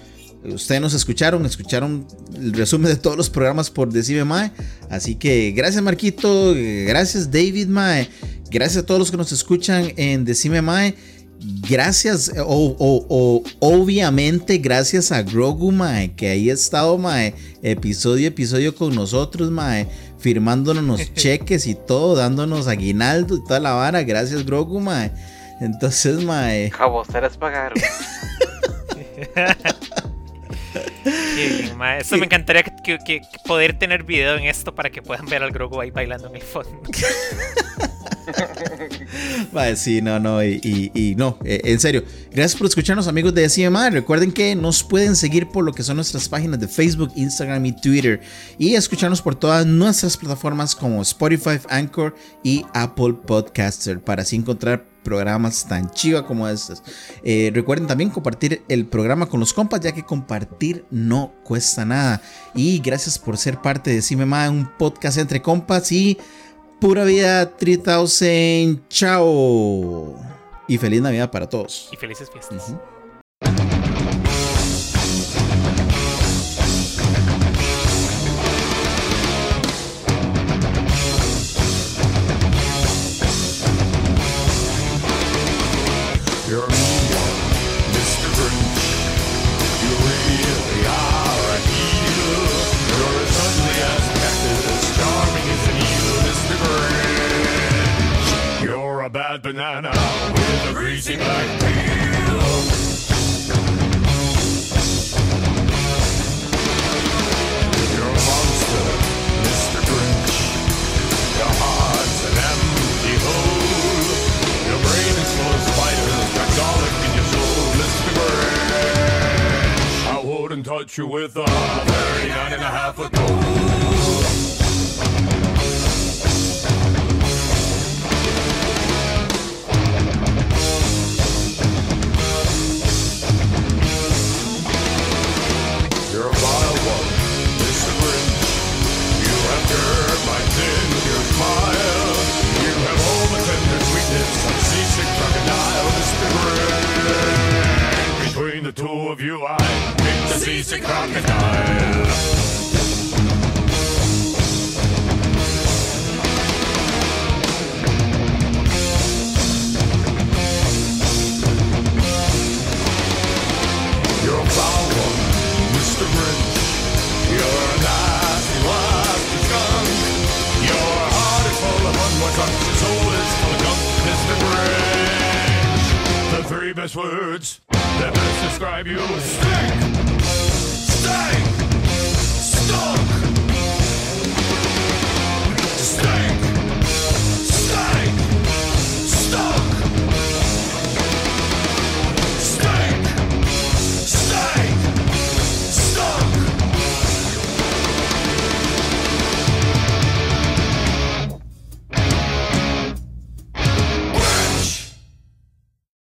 S1: Ustedes nos escucharon, escucharon el resumen de todos los programas por Decime Mae. Así que gracias Marquito, gracias David Mae, gracias a todos los que nos escuchan en Decime Mae. Gracias, o, obviamente gracias a Grogu Mae, que ahí ha estado Mae, episodio episodio con nosotros Mae, firmándonos los cheques y todo, dándonos aguinaldo y toda la vara. Gracias Grogu Mae. Entonces Mae.
S2: Jaboseras pagaron.
S4: Eso me encantaría que, poder tener video en esto para que puedan ver al Grogu ahí bailando en el fondo.
S1: Vale, sí, no, no, y, no, eh, en serio. Gracias por escucharnos, amigos de CMA. Recuerden que nos pueden seguir por lo que son nuestras páginas de Facebook, Instagram y Twitter. Y escucharnos por todas nuestras plataformas como Spotify, Anchor y Apple Podcaster para así encontrar programas tan chiva como estos. Eh, recuerden también compartir el programa con los compas, ya que compartir no cuesta nada. Y gracias por ser parte de Cimema, un podcast entre compas y pura vida 3000. Chao. Y feliz Navidad para todos.
S4: Y felices fiestas. You with